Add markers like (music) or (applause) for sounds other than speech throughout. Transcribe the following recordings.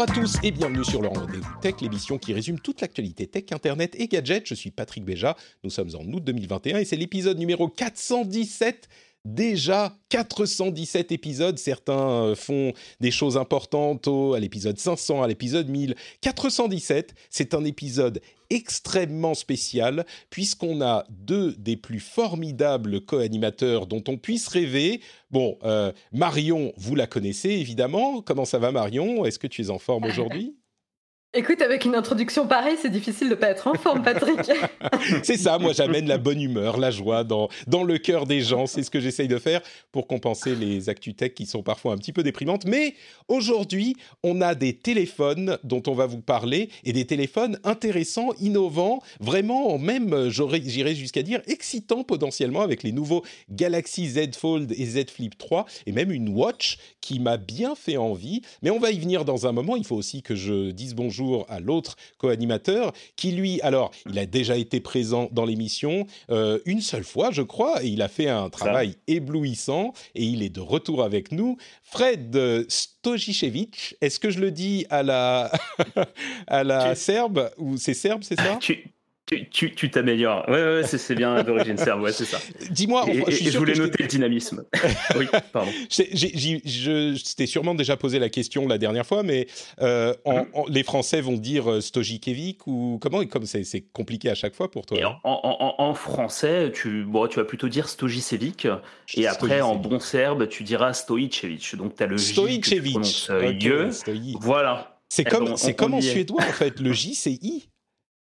Bonjour à tous et bienvenue sur le Rendez-vous Tech, l'émission qui résume toute l'actualité tech, internet et gadgets. Je suis Patrick Béja, nous sommes en août 2021 et c'est l'épisode numéro 417 déjà 417 épisodes. Certains euh, font des choses importantes à l'épisode 500, à l'épisode 1000. 417, c'est un épisode extrêmement spécial puisqu'on a deux des plus formidables co-animateurs dont on puisse rêver. Bon, euh, Marion, vous la connaissez évidemment. Comment ça va Marion? Est-ce que tu es en forme (laughs) aujourd'hui? Écoute, avec une introduction pareille, c'est difficile de pas être en forme, Patrick. (laughs) c'est ça, moi j'amène la bonne humeur, la joie dans, dans le cœur des gens. C'est ce que j'essaye de faire pour compenser les actus tech qui sont parfois un petit peu déprimantes. Mais aujourd'hui, on a des téléphones dont on va vous parler et des téléphones intéressants, innovants, vraiment même, j'irais jusqu'à dire, excitants potentiellement avec les nouveaux Galaxy Z Fold et Z Flip 3 et même une watch qui m'a bien fait envie. Mais on va y venir dans un moment. Il faut aussi que je dise bonjour à l'autre co-animateur, qui lui, alors, il a déjà été présent dans l'émission euh, une seule fois, je crois, et il a fait un travail éblouissant, et il est de retour avec nous. Fred Stojicevic, est-ce que je le dis à la, (laughs) à la serbe, ou c'est serbe, c'est ça? Tu t'améliores. Tu, ouais, ouais, c'est bien d'origine serbe, ouais, c'est ça. Dis-moi, je, je voulais noter le dynamisme. (laughs) oui, pardon. je t'ai sûrement déjà posé la question la dernière fois, mais euh, mm-hmm. en, les Français vont dire euh, Stojicevic ou comment Comme c'est compliqué à chaque fois pour toi? Hein. En, en, français, tu, bon, tu vas plutôt dire Stojicevic, et après en bon serbe, tu diras Stojicevic. Donc tu as le Stojicevic. Euh, voilà. C'est comme, c'est comme en suédois en fait. Le J c'est I.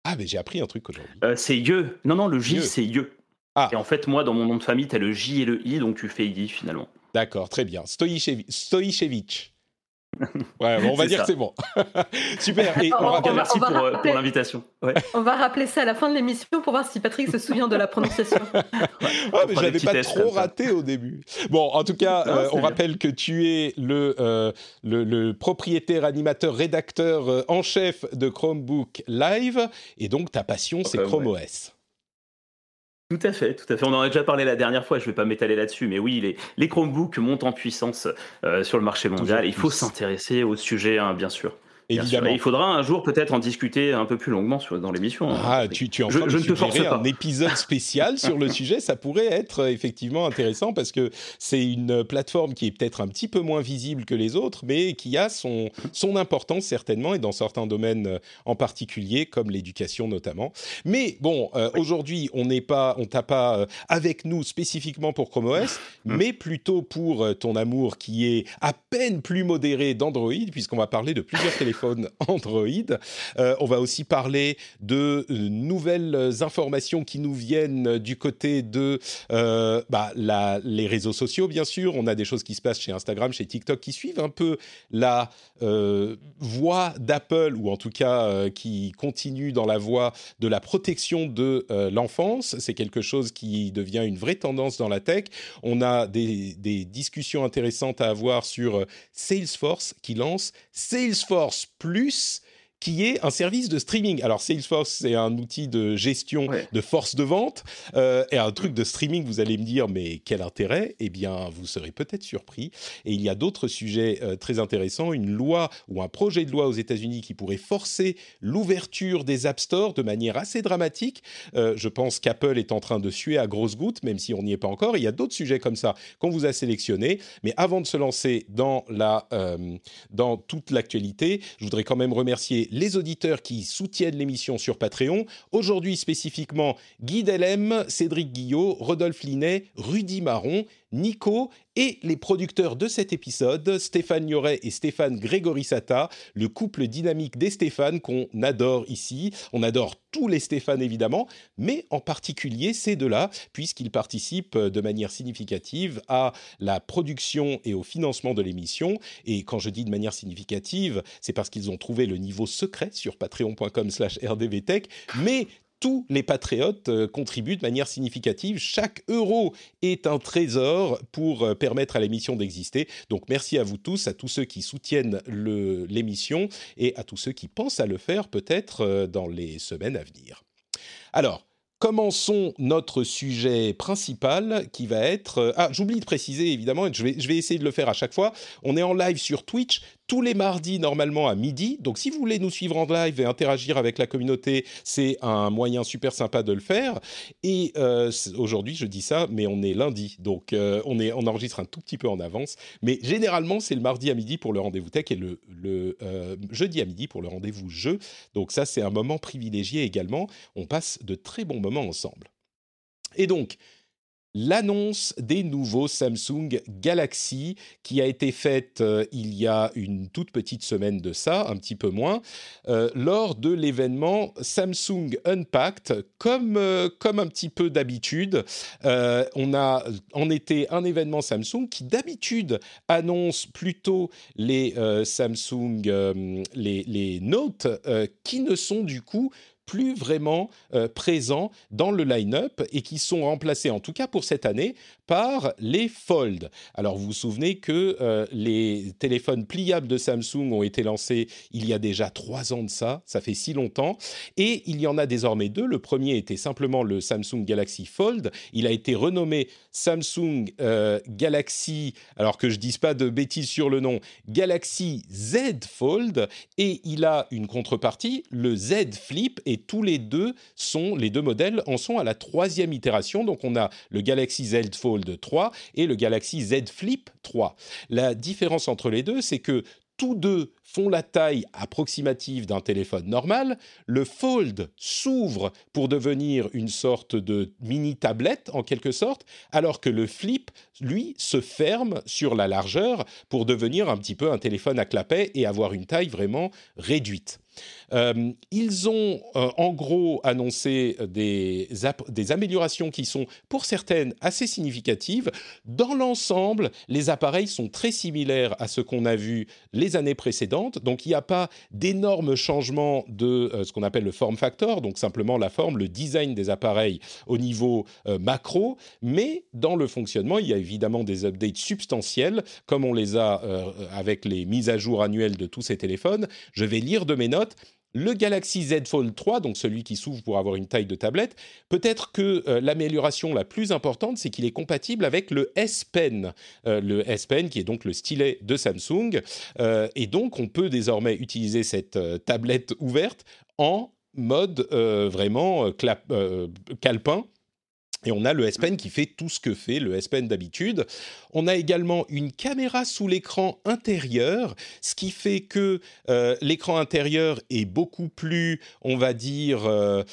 Ah, mais j'ai appris un truc aujourd'hui. Euh, c'est Ye. Non, non, le J, c'est Ye. Ah. Et en fait, moi, dans mon nom de famille, tu as le J et le I, donc tu fais I finalement. D'accord, très bien. Stoïchevich. Ouais, on va dire que c'est bon. (laughs) Super. Et on, merci pour, euh, pour l'invitation. On va rappeler ça à la fin de l'émission pour voir si Patrick se souvient de la prononciation. (laughs) ah, mais j'avais pas trop raté au début. Bon, en tout cas, euh, on rappelle que tu es le, euh, le, le, propriétaire, animateur, rédacteur en chef de Chromebook Live. Et donc, ta passion, c'est Chrome OS. Tout à fait, tout à fait. On en a déjà parlé la dernière fois, je ne vais pas m'étaler là-dessus, mais oui, les, les Chromebooks montent en puissance euh, sur le marché mondial. Il faut s'intéresser au sujet, hein, bien sûr. Évidemment. il faudra un jour peut-être en discuter un peu plus longuement sur, dans l'émission. Hein. Ah, tu, tu en je, je ne te force pas. un épisode spécial sur le (laughs) sujet, ça pourrait être euh, effectivement intéressant parce que c'est une plateforme qui est peut-être un petit peu moins visible que les autres, mais qui a son, son importance certainement et dans certains domaines euh, en particulier, comme l'éducation notamment. Mais bon, euh, aujourd'hui, on n'est pas, on t'a pas avec nous spécifiquement pour Chrome OS, (laughs) mm. mais plutôt pour ton amour qui est à peine plus modéré d'Android, puisqu'on va parler de plusieurs téléphones (laughs) (laughs) Android. Euh, on va aussi parler de euh, nouvelles informations qui nous viennent du côté de euh, bah, les réseaux sociaux, bien sûr. On a des choses qui se passent chez Instagram, chez TikTok, qui suivent un peu la voie d'Apple, ou en tout cas qui continuent dans la voie de la protection de l'enfance. C'est quelque chose qui devient une vraie tendance dans la tech. On a des discussions intéressantes à avoir sur Salesforce qui lance Salesforce plus qui est un service de streaming. Alors Salesforce, c'est un outil de gestion de force de vente euh, et un truc de streaming. Vous allez me dire, mais quel intérêt? Eh bien, vous serez peut-être surpris. Et il y a d'autres sujets euh, très intéressants. Une loi ou un projet de loi aux États-Unis qui pourrait forcer l'ouverture des App Store de manière assez dramatique. Euh, je pense qu'Apple est en train de suer à grosses gouttes, même si on n'y est pas encore. Il y a d'autres sujets comme ça qu'on vous a sélectionnés. Mais avant de se lancer dans la dans toute l'actualité, je voudrais quand même remercier les auditeurs qui soutiennent l'émission sur Patreon. Aujourd'hui spécifiquement, Guy Delem, Cédric Guillot, Rodolphe Linet, Rudy Marron, Nico et les producteurs de cet épisode, Stéphane Yoret et Stéphane Grégorissata, le couple dynamique des Stéphane qu'on adore ici. On adore tous les Stéphane évidemment, mais en particulier ces deux-là, puisqu'ils participent de manière significative à la production et au financement de l'émission. Et quand je dis de manière significative, c'est parce qu'ils ont trouvé le niveau secret sur patreon.com/rdvtech, mais tous les patriotes euh, contribuent de manière significative. Chaque euro est un trésor pour euh, permettre à l'émission d'exister. Donc merci à vous tous, à tous ceux qui soutiennent l'émission et à tous ceux qui pensent à le faire peut-être euh, dans les semaines à venir. Alors, Commençons notre sujet principal qui va être... Ah, j'oublie de préciser évidemment, je vais, je vais essayer de le faire à chaque fois. On est en live sur Twitch tous les mardis normalement à midi. Donc si vous voulez nous suivre en live et interagir avec la communauté, c'est un moyen super sympa de le faire. Et euh, aujourd'hui, je dis ça, mais on est lundi, donc euh, on, est, on enregistre un tout petit peu en avance. Mais généralement, c'est le mardi à midi pour le rendez-vous tech et le, euh, jeudi à midi pour le rendez-vous jeu. Donc ça, c'est un moment privilégié également. On passe de très bons moments ensemble. Et donc, l'annonce des nouveaux Samsung Galaxy qui a été faite euh, il y a une toute petite semaine de ça, un petit peu moins, euh, lors de l'événement Samsung Unpacked. Comme, euh, un petit peu d'habitude, on a en été un événement Samsung qui d'habitude annonce plutôt les Samsung, les, les Note, qui ne sont du coup plus vraiment euh, présents dans le line-up et qui sont remplacés, en tout cas pour cette année, par les Fold. Alors vous vous souvenez que euh, les téléphones pliables de Samsung ont été lancés il y a déjà trois ans de ça, ça fait si longtemps, et il y en a désormais deux. Le premier était simplement le Samsung Galaxy Fold, il a été renommé Samsung euh, Galaxy, alors que je dise pas de bêtises sur le nom, Galaxy Z Fold, et il a une contrepartie, le Z Flip, et tous les deux sont, les deux modèles en sont à la troisième itération. Donc on a le Galaxy Z Fold 3 et le Galaxy Z Flip 3. La différence entre les deux, c'est que tous deux font la taille approximative d'un téléphone normal. Le Fold s'ouvre pour devenir une sorte de mini tablette en quelque sorte, alors que le Flip, lui, se ferme sur la largeur pour devenir un petit peu un téléphone à clapet et avoir une taille vraiment réduite. Euh, ils ont euh, en gros annoncé des, des, améliorations qui sont pour certaines assez significatives. Dans l'ensemble, les appareils sont très similaires à ce qu'on a vu les années précédentes. Donc il n'y a pas d'énormes changements de euh, ce qu'on appelle le form factor, donc simplement la forme, le design des appareils au niveau macro. Mais dans le fonctionnement, il y a évidemment des updates substantiels, comme on les a avec les mises à jour annuelles de tous ces téléphones. Je vais lire de mes notes le Galaxy Z Fold 3, donc celui qui s'ouvre pour avoir une taille de tablette, peut-être que euh, l'amélioration la plus importante, c'est qu'il est compatible avec le S Pen, euh, le S Pen qui est donc le stylet de Samsung, euh, et donc on peut désormais utiliser cette tablette ouverte en mode vraiment calepin et on a le S Pen qui fait tout ce que fait le S Pen d'habitude. On a également une caméra sous l'écran intérieur, ce qui fait que euh, l'écran intérieur est beaucoup plus, on va dire, euh,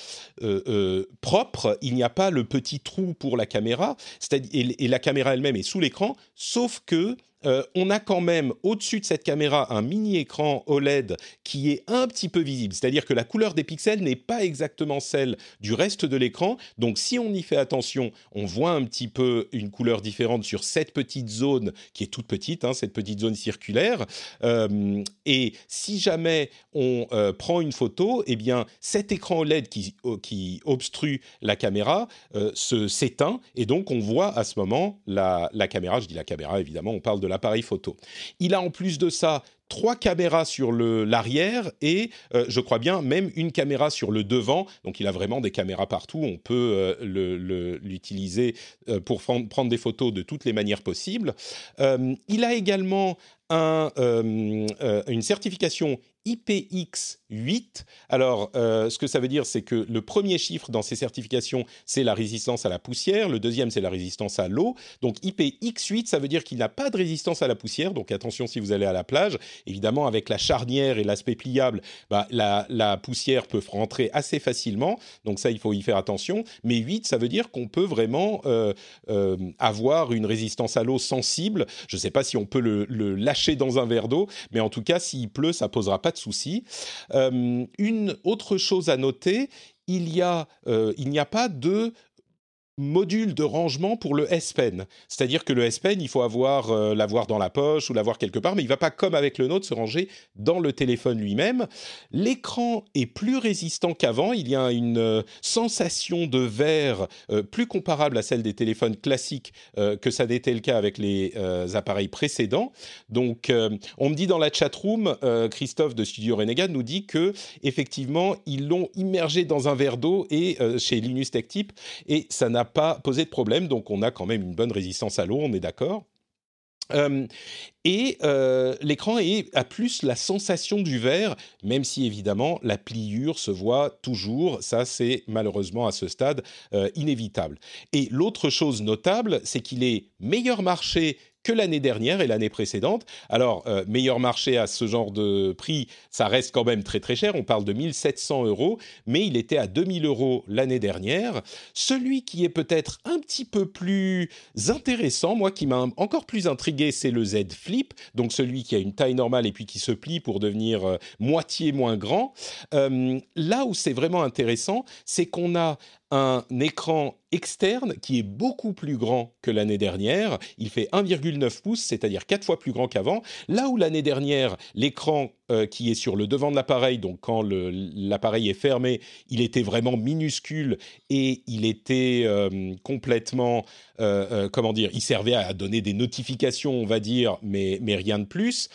euh, propre. Il n'y a pas le petit trou pour la caméra, et, et la caméra elle-même est sous l'écran, sauf que euh, on a quand même au-dessus de cette caméra un mini écran OLED qui est un petit peu visible, c'est-à-dire que la couleur des pixels n'est pas exactement celle du reste de l'écran. Donc si on y fait attention, on voit un petit peu une couleur différente sur cette petite zone qui est toute petite, hein, cette petite zone circulaire. Euh, et si jamais on euh, prend une photo, eh bien cet écran OLED qui, qui obstrue la caméra se s'éteint et donc on voit à ce moment la, la caméra. Je dis la caméra évidemment, on parle de l'appareil photo. Il a en plus de ça trois caméras sur l'arrière et euh, je crois bien même une caméra sur le devant. Donc il a vraiment des caméras partout. On peut euh, l'utiliser euh, pour prendre des photos de toutes les manières possibles. il a également un, une certification IPX8. Alors, euh, ce que ça veut dire, c'est que le premier chiffre dans ces certifications, c'est la résistance à la poussière. Le deuxième, c'est la résistance à l'eau. Donc, IPX8, ça veut dire qu'il n'a pas de résistance à la poussière. Donc, attention si vous allez à la plage. Évidemment, avec la charnière et l'aspect pliable, bah, la, poussière peut rentrer assez facilement. Donc, ça, il faut y faire attention. Mais 8, ça veut dire qu'on peut vraiment euh, euh, avoir une résistance à l'eau sensible. Je ne sais pas si on peut le lâcher dans un verre d'eau, mais en tout cas, s'il pleut, ça posera pas de souci. Euh, une autre chose à noter, il euh, il n'y a pas de module de rangement pour le S Pen. C'est-à-dire que le S Pen, il faut avoir euh, l'avoir dans la poche ou l'avoir quelque part, mais il va pas comme avec le nôtre se ranger dans le téléphone lui-même. L'écran est plus résistant qu'avant. Il y a une euh, sensation de verre euh, plus comparable à celle des téléphones classiques que ça n'était le cas avec les appareils précédents. Donc, on me dit dans la chat room, Christophe de Studio Renegade nous dit que effectivement ils l'ont immergé dans un verre d'eau et chez Linus Tech Tip et ça n'a pas posé de problème, donc on a quand même une bonne résistance à l'eau, on est d'accord. Et euh, l'écran a plus la sensation du verre, même si évidemment la pliure se voit toujours. Ça, c'est malheureusement à ce stade inévitable. Et l'autre chose notable, c'est qu'il est meilleur marché que l'année dernière et l'année précédente. Alors, euh, meilleur marché à ce genre de prix, ça reste quand même très très cher. On parle de 1700 euros, mais il était à 2000 euros l'année dernière. Celui qui est peut-être un petit peu plus intéressant, moi qui m'a encore plus intrigué, c'est le Z Flip, donc celui qui a une taille normale et puis qui se plie pour devenir euh, moitié moins grand. Euh, là où c'est vraiment intéressant, c'est qu'on a un écran externe qui est beaucoup plus grand que l'année dernière. Il fait 1,9 pouces, c'est-à-dire 4 fois plus grand qu'avant. Là où l'année dernière, l'écran euh, qui est sur le devant de l'appareil, donc quand l'appareil est fermé, il était vraiment minuscule et il était euh, complètement, euh, comment dire, il servait à donner des notifications, on va dire, mais, mais rien de plus.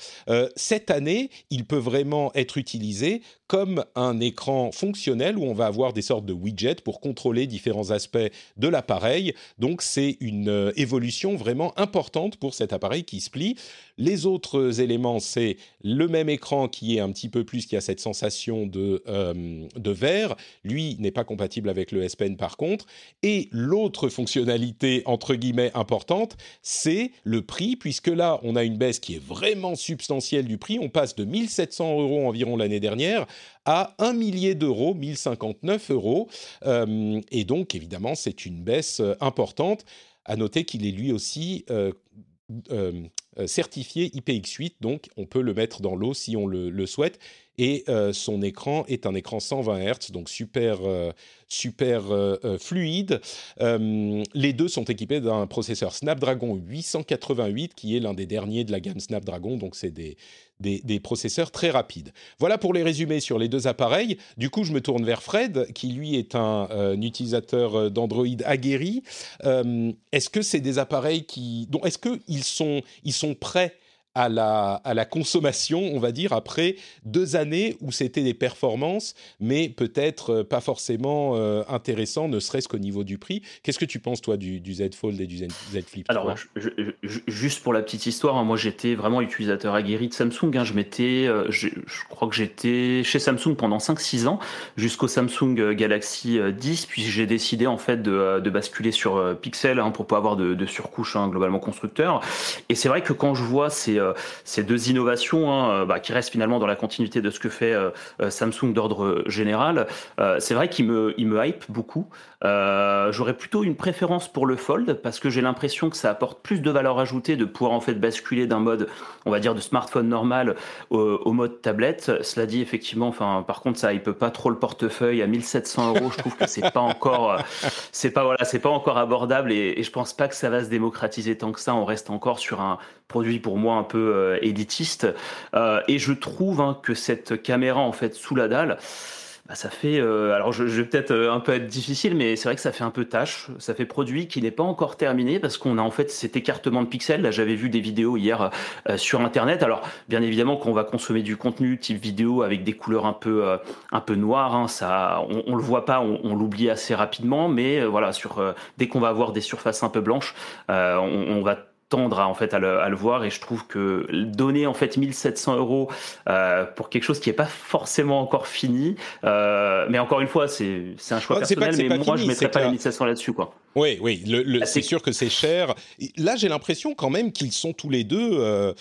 cette année, il peut vraiment être utilisé comme un écran fonctionnel où on va avoir des sortes de widgets pour contrôler différents aspects de l'appareil. Donc c'est une évolution vraiment importante pour cet appareil qui se plie. Les autres éléments, c'est le même écran qui est un petit peu plus, qui a cette sensation de, euh, de verre. Lui n'est pas compatible avec le S Pen par contre. Et l'autre fonctionnalité, entre guillemets, importante, c'est le prix, puisque là, on a une baisse qui est vraiment substantielle du prix. On passe de 1700 euros environ l'année dernière à un millier d'euros, 1059 euros. Euh, et donc, évidemment, c'est une baisse euh, importante. À noter qu'il est lui aussi euh, certifié IPX8, donc on peut le mettre dans l'eau si on le, souhaite. Et euh, son écran est un écran 120 Hz, donc super, euh, super fluide. les deux sont équipés d'un processeur Snapdragon 888, qui est l'un des derniers de la gamme Snapdragon, donc c'est des, des, processeurs très rapides. Voilà pour les résumés sur les deux appareils. Du coup, je me tourne vers Fred, qui lui est un, euh, utilisateur euh, d'Android aguerri. Euh, est-ce que c'est des appareils qui... Est-ce qu'ils sont, ils sont prêts à la, à la consommation, on va dire, après deux années où c'était des performances, mais peut-être euh, pas forcément euh, intéressant, ne serait-ce qu'au niveau du prix. Qu'est-ce que tu penses, toi, du, Z Fold et du Z, Flip Alors, juste pour la petite histoire, hein, moi j'étais vraiment utilisateur aguerri de Samsung. Hein. je, m'étais, euh, je, crois que j'étais chez Samsung pendant 5-6 ans, jusqu'au Samsung Galaxy 10, puis j'ai décidé en fait de, de basculer sur Pixel hein, pour pas avoir de, de surcouche globalement constructeur. Et c'est vrai que quand je vois ces euh, ces deux innovations hein, euh, bah, qui restent finalement dans la continuité de ce que fait euh, Samsung d'ordre général, c'est vrai qu'il me, il me hype beaucoup. J'aurais plutôt une préférence pour le Fold parce que j'ai l'impression que ça apporte plus de valeur ajoutée de pouvoir en fait basculer d'un mode, on va dire, de smartphone normal au, mode tablette. Cela dit, effectivement, enfin, par contre, ça, il peut pas trop le portefeuille à 1700 euros. Je trouve que c'est pas encore, c'est pas voilà, c'est pas encore abordable et, et je pense pas que ça va se démocratiser tant que ça. On reste encore sur un produit pour moi un peu euh, éditiste. Euh, et je trouve hein, que cette caméra en fait sous la dalle, bah, ça fait. Euh, alors, je, vais peut-être un peu être difficile, mais c'est vrai que ça fait un peu tâche. Ça fait produit qui n'est pas encore terminé parce qu'on a en fait cet écartement de pixels. Là, j'avais vu des vidéos hier sur Internet. Alors, bien évidemment, qu'on va consommer du contenu type vidéo avec des couleurs un peu, un peu noires, hein, ça, on, on, le voit pas, on, l'oublie assez rapidement. Mais voilà, sur dès qu'on va avoir des surfaces un peu blanches, on, on va tendre à, en fait, à le, voir et je trouve que donner en fait 1700 euros euh, pour quelque chose qui n'est pas forcément encore fini, euh, mais encore une fois, c'est un choix personnel, mais moi je ne mettrais pas les 1700 là-dessus. quoi. Oui, oui, le, c'est sûr que c'est cher. Là, j'ai l'impression quand même qu'ils sont tous les deux, euh,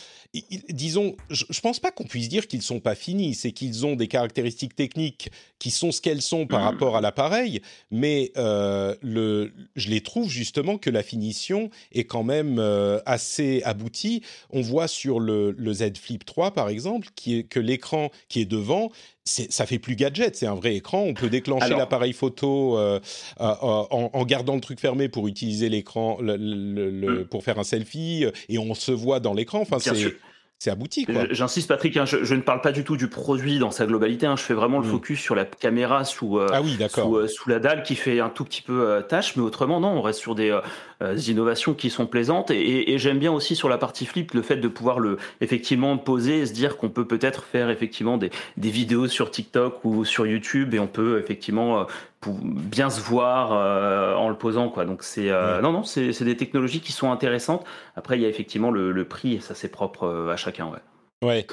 disons, je, ne pense pas qu'on puisse dire qu'ils sont pas finis, c'est qu'ils ont des caractéristiques techniques qui sont ce qu'elles sont par mmh. rapport à l'appareil, mais euh, le, je les trouve justement que la finition est quand même euh, assez aboutie. On voit sur le, le Z Flip 3 par exemple, qui est, que l'écran qui est devant ça fait plus gadget, c'est un vrai écran. On peut déclencher l'appareil photo euh, euh, en, gardant le truc fermé pour utiliser l'écran le, hmm. pour faire un selfie et on se voit dans l'écran. Enfin, c'est c'est abouti. J'insiste, Patrick, hein, je, ne parle pas du tout du produit dans sa globalité. Hein. je fais vraiment le hmm. focus sur la caméra sous, euh, ah oui, sous, sous, la dalle qui fait un tout petit peu tâche, mais autrement, non, on reste sur des, innovations qui sont plaisantes. Et, et j'aime bien aussi sur la partie flip le fait de pouvoir le effectivement poser et se dire qu'on peut peut-être faire effectivement des, des, vidéos sur TikTok ou sur YouTube et on peut effectivement pour bien se voir euh, en le posant quoi. Donc c'est euh, non non c'est des technologies qui sont intéressantes. Après il y a effectivement le, prix et ça c'est propre euh, à chacun ouais. Ouais.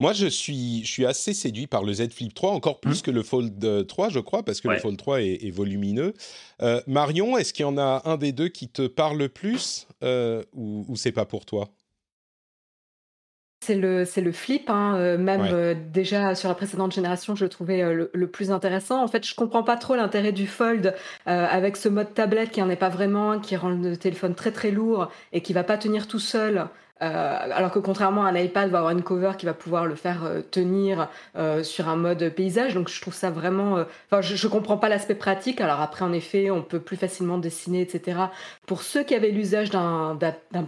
Moi, je suis, je suis assez séduit par le Z Flip 3, encore plus mmh. que le Fold 3, je crois, parce que le Fold 3 est, volumineux. Marion, est-ce qu'il y en a un des deux qui te parle plus ou, ou c'est pas pour toi? C'est le, c'est le flip, hein, euh, même euh, déjà sur la précédente génération, je le trouvais euh, le, plus intéressant. En fait, je comprends pas trop l'intérêt du fold avec ce mode tablette qui en est pas vraiment, qui rend le téléphone très très lourd et qui va pas tenir tout seul. Euh, alors que contrairement à un iPad, va avoir une cover qui va pouvoir le faire euh, tenir euh, sur un mode paysage. Donc je trouve ça vraiment. Enfin, je, je comprends pas l'aspect pratique. Alors après, en effet, on peut plus facilement dessiner, etc. Pour ceux qui avaient l'usage d'un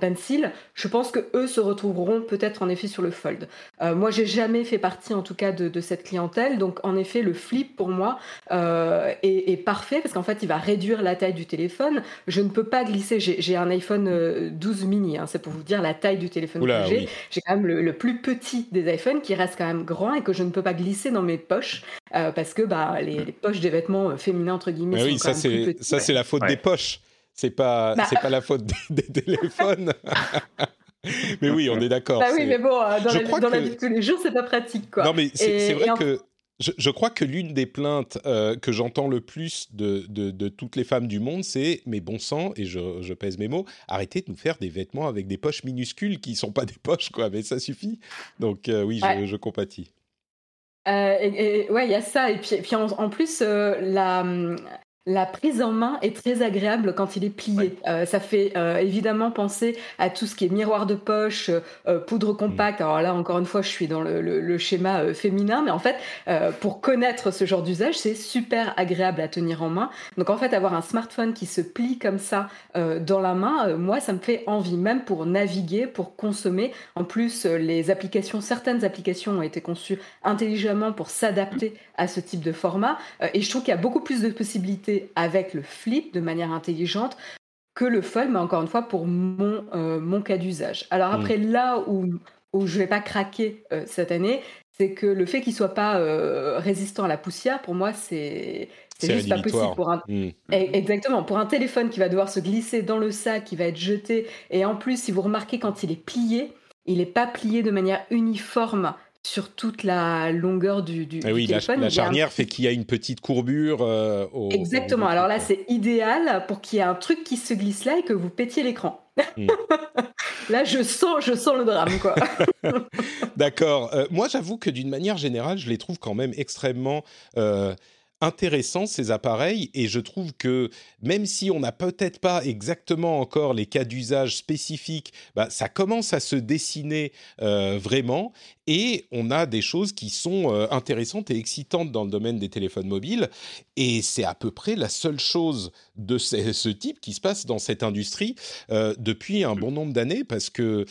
pencil, je pense que eux se retrouveront peut-être en effet sur le fold. moi, j'ai jamais fait partie, en tout cas, de, cette clientèle. Donc en effet, le flip pour moi est, parfait parce qu'en fait, il va réduire la taille du téléphone. Je ne peux pas glisser. J'ai un iPhone 12 mini. Hein, C'est pour vous dire la taille du téléphone que j'ai. J'ai quand même le, plus petit des iPhones qui reste quand même grand et que je ne peux pas glisser dans mes poches euh, parce que bah, les, poches des vêtements euh, féminins, entre guillemets, oui, ça, c'est, ça, c'est la faute des poches. C'est pas, bah. c'est pas la faute des, téléphones. (laughs) mais oui, on est d'accord. Bah oui, mais bon, euh, dans, la, dans la, vie de tous les jours, c'est pas pratique, quoi. Non, mais c'est, vrai que je, crois que l'une des plaintes euh, que j'entends le plus de, de, toutes les femmes du monde, c'est mais bon sang, et je, je, pèse mes mots, arrêtez de nous faire des vêtements avec des poches minuscules qui ne sont pas des poches, quoi, mais ça suffit. Donc euh, oui, je, je, compatis. Euh, et, ouais, il y a ça. Et puis, puis en, plus, la, la prise en main est très agréable quand il est plié. Euh, ça fait euh, évidemment penser à tout ce qui est miroir de poche, euh, poudre compacte. Alors là, encore une fois, je suis dans le, schéma féminin, mais en fait, pour connaître ce genre d'usage, c'est super agréable à tenir en main. Donc en fait, avoir un smartphone qui se plie comme ça dans la main, moi, ça me fait envie, même pour naviguer, pour consommer. En plus, les applications, certaines applications ont été conçues intelligemment pour s'adapter à ce type de format, et je trouve qu'il y a beaucoup plus de possibilités avec le flip de manière intelligente que le fold, mais encore une fois pour mon, euh, mon cas d'usage. Alors hmm. après, là où, où je vais pas craquer euh, cette année, c'est que le fait qu'il soit pas euh, résistant à la poussière, pour moi, c'est c'est juste pas possible pour un hmm. e, exactement pour un téléphone qui va devoir se glisser dans le sac, qui va être jeté, et en plus, si vous remarquez quand il est plié, il n'est pas plié de manière uniforme sur toute la longueur du, du, ah oui, téléphone. La, charnière fait qu'il y a une petite courbure. Euh, Exactement. Alors là, c'est idéal pour qu'il y ait un truc qui se glisse là et que vous pétiez l'écran. Hmm. (laughs) là, je sens, je sens le drame, quoi. (laughs) D'accord. Euh, moi, j'avoue que d'une manière générale, je les trouve quand même extrêmement euh, intéressants ces appareils et je trouve que même si on n'a peut-être pas exactement encore les cas d'usage spécifiques, bah, ça commence à se dessiner euh, vraiment et on a des choses qui sont euh, intéressantes et excitantes dans le domaine des téléphones mobiles et c'est à peu près la seule chose de ce, type qui se passe dans cette industrie euh, depuis un bon nombre d'années parce que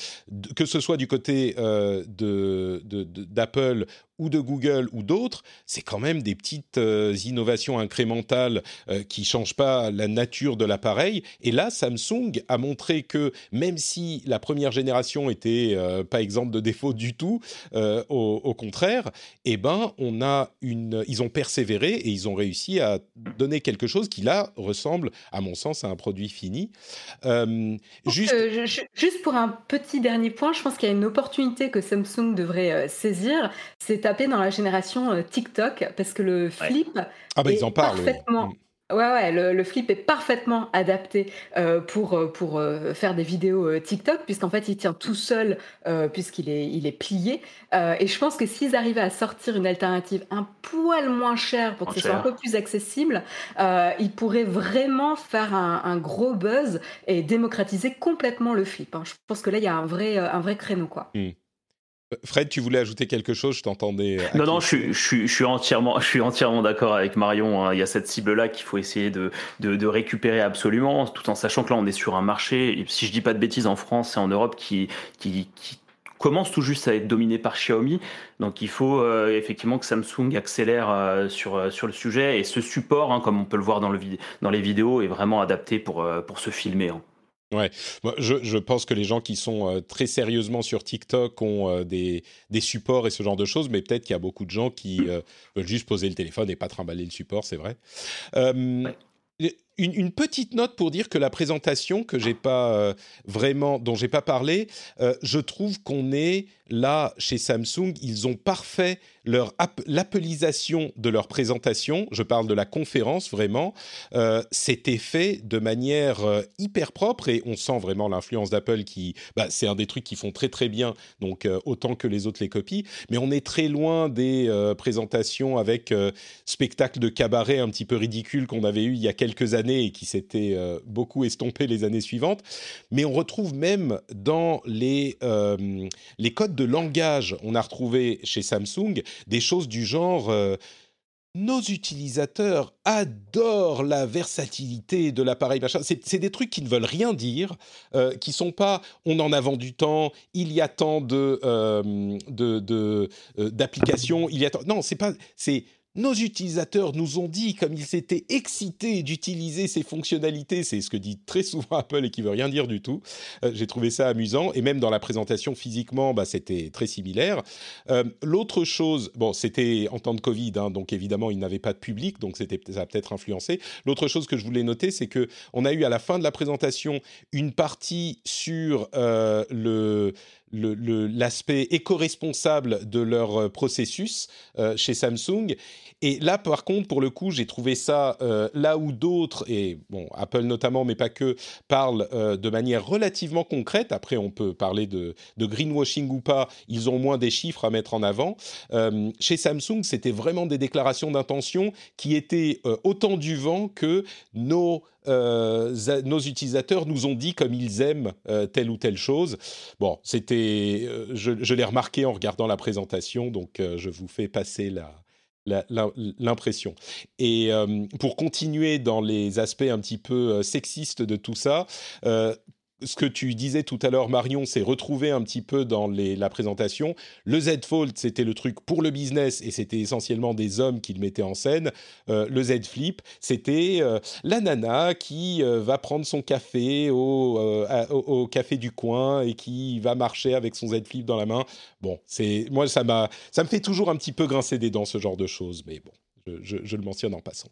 que ce soit du côté de, d'Apple ou de Google ou d'autres, c'est quand même des petites innovations incrémentales qui changent pas la nature de l'appareil. Et là, Samsung a montré que même si la première génération était euh, pas exemple de défaut du tout, au, contraire, eh ben, on a une, ils ont persévéré et ils ont réussi à donner quelque chose qui là ressemble, à mon sens, à un produit fini. juste... juste pour un petit dernier point, je pense qu'il y a une opportunité que Samsung devrait saisir, c'est taper dans la génération TikTok parce que le flip ah bah, ils en parlent, parfaitement. Mm. Ouais, ouais, le, flip est parfaitement adapté euh, pour, euh, pour euh, faire des vidéos TikTok, puisqu'en fait, il tient tout seul, puisqu'il est, il est plié. et je pense que s'ils arrivaient à sortir une alternative un poil moins chère pour que ce soit un peu plus accessible, ils pourraient vraiment faire un, gros buzz et démocratiser complètement le flip. Hein. Je pense que là, il y a un vrai, un vrai créneau, quoi. Mm. Fred, tu voulais ajouter quelque chose Je t'entendais. Euh, non, non, je, suis entièrement, je suis entièrement d'accord avec Marion. Hein. Il y a cette cible-là qu'il faut essayer de, de, récupérer absolument, tout en sachant que là, on est sur un marché, et si je dis pas de bêtises, en France et en Europe, qui, qui, commence tout juste à être dominé par Xiaomi. Donc il faut euh, effectivement que Samsung accélère euh, sur, sur le sujet. Et ce support, hein, comme on peut le voir dans, le, dans les vidéos, est vraiment adapté pour, pour se filmer. Hein. Ouais, je, pense que les gens qui sont euh, très sérieusement sur TikTok ont euh, des, des, supports et ce genre de choses, mais peut-être qu'il y a beaucoup de gens qui euh, veulent juste poser le téléphone et pas trimballer le support, c'est vrai. Une, petite note pour dire que la présentation que j'ai pas vraiment, dont j'ai pas parlé, je trouve qu'on est là chez Samsung, ils ont parfait leur l'appelisation de leur présentation, je parle de la conférence vraiment, euh, c'était fait de manière euh, hyper propre et on sent vraiment l'influence d'Apple qui, bah, c'est un des trucs qui font très très bien, donc euh, autant que les autres les copient, mais on est très loin des présentations avec spectacle de cabaret un petit peu ridicule qu'on avait eu il y a quelques années et qui s'était beaucoup estompé les années suivantes, mais on retrouve même dans les, les codes de langage, on a retrouvé chez Samsung des choses du genre euh, nos utilisateurs adorent la versatilité de l'appareil C'est des trucs qui ne veulent rien dire, euh, qui sont pas on en a vendu tant, il y a tant de euh, d'applications, il y a tant... non c'est pas c'est nos utilisateurs nous ont dit, comme ils s'étaient excités d'utiliser ces fonctionnalités, c'est ce que dit très souvent Apple et qui veut rien dire du tout. Euh, j'ai trouvé ça amusant et même dans la présentation physiquement, bah, c'était très similaire. Euh, l'autre chose, bon, c'était en temps de Covid, hein, donc évidemment ils n'avaient pas de public, donc ça a peut-être influencé. L'autre chose que je voulais noter, c'est que on a eu à la fin de la présentation une partie sur euh, le l'aspect éco-responsable de leur processus chez Samsung et là, par contre, pour le coup, j'ai trouvé ça euh, là où d'autres, et bon, Apple notamment, mais pas que, parlent euh, de manière relativement concrète. Après, on peut parler de, greenwashing ou pas. Ils ont moins des chiffres à mettre en avant. Euh, chez Samsung, c'était vraiment des déclarations d'intention qui étaient autant du vent que nos nos utilisateurs nous ont dit comme ils aiment telle ou telle chose. Bon, c'était, je, je l'ai remarqué en regardant la présentation, donc je vous fais passer l'impression. Et euh, pour continuer dans les aspects un petit peu euh, sexistes de tout ça, euh, ce que tu disais tout à l'heure, Marion, c'est retrouvé un petit peu dans la présentation. Le Z Fold, c'était le truc pour le business et c'était essentiellement des hommes qui le mettaient en scène. Euh, le Z Flip, c'était euh, la nana qui euh, va prendre son café au, café du coin et qui va marcher avec son Z Flip dans la main. Bon, c'est moi ça me fait toujours un petit peu grincer des dents ce genre de choses, mais bon, je, je le mentionne en passant.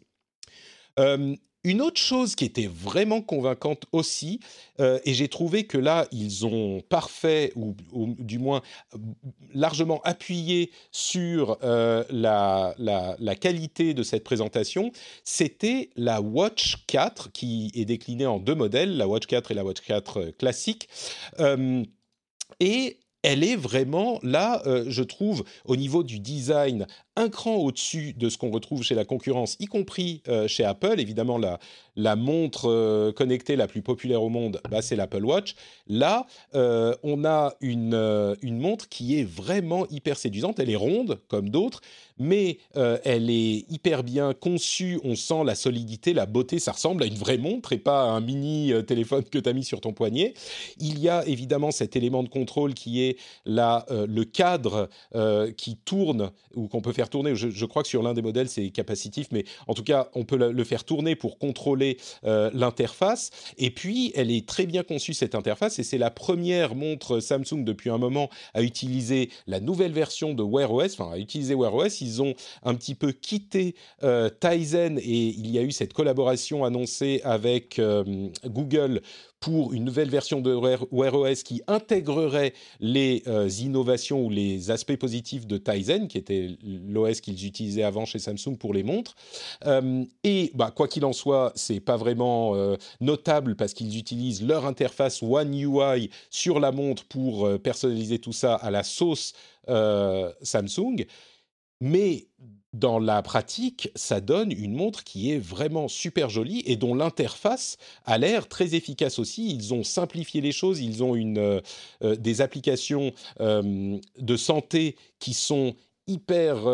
Une autre chose qui était vraiment convaincante aussi, euh, et j'ai trouvé que là, ils ont parfait, ou, du moins largement appuyé sur euh, la, qualité de cette présentation, c'était la Watch 4, qui est déclinée en deux modèles, la Watch 4 et la Watch 4 euh, classique. et elle est vraiment là, je trouve, au niveau du design, un cran au-dessus de ce qu'on retrouve chez la concurrence, y compris euh, chez Apple. Évidemment, la, la montre euh, connectée la plus populaire au monde, bah, c'est l'Apple Watch. Là, euh, on a une, montre qui est vraiment hyper séduisante. Elle est ronde, comme d'autres, mais elle est hyper bien conçue. On sent la solidité, la beauté. Ça ressemble à une vraie montre et pas à un mini téléphone que tu as mis sur ton poignet. Il y a évidemment cet élément de contrôle qui est là, le cadre qui tourne ou qu'on peut faire faire tourner. Je, crois que sur l'un des modèles, c'est capacitif, mais en tout cas, on peut le, faire tourner pour contrôler euh, l'interface. Et puis, elle est très bien conçue, cette interface, et c'est la première montre Samsung depuis un moment à utiliser la nouvelle version de Wear OS, enfin, à utiliser Wear OS. Ils ont un petit peu quitté euh, Tizen et il y a eu cette collaboration annoncée avec euh, Google pour une nouvelle version de Wear OS qui intégrerait les euh, innovations ou les aspects positifs de Tizen, qui était l'OS qu'ils utilisaient avant chez Samsung pour les montres. Euh, et bah, quoi qu'il en soit, c'est pas vraiment euh, notable parce qu'ils utilisent leur interface One UI sur la montre pour personnaliser tout ça à la sauce Samsung. Mais dans la pratique, ça donne une montre qui est vraiment super jolie et dont l'interface a l'air très efficace aussi. Ils ont simplifié les choses, ils ont euh, euh, des applications euh, de santé qui sont hyper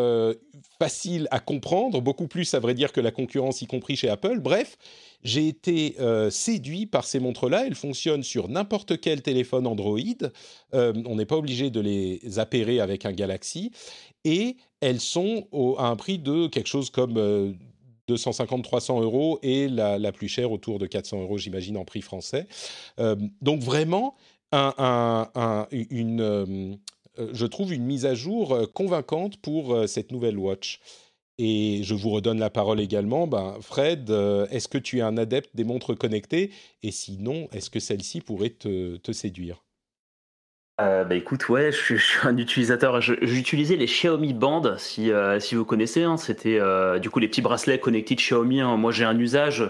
faciles à comprendre, beaucoup plus à vrai dire que la concurrence, y compris chez Apple. Bref, j'ai été séduit par ces montres-là. Elles fonctionnent sur n'importe quel téléphone Android. on n'est pas obligé de les appairer avec un Galaxy et elles sont à un prix de quelque chose comme 250-300 euh, euros et la, plus chère autour de 400 euros, j'imagine, en prix français. Euh, donc vraiment, euh, je trouve une mise à jour convaincante pour cette nouvelle watch. Et je vous redonne la parole également. Ben, Fred, est-ce que tu es un adepte des montres connectées? Et sinon, est-ce que celle-ci pourrait te séduire? Euh, bah écoute, ouais, je, suis un utilisateur. J'utilisais les Xiaomi Band, si, euh, si vous connaissez. Hein, C'était euh, du coup les petits bracelets connectés de Xiaomi. Hein. Moi, j'ai un usage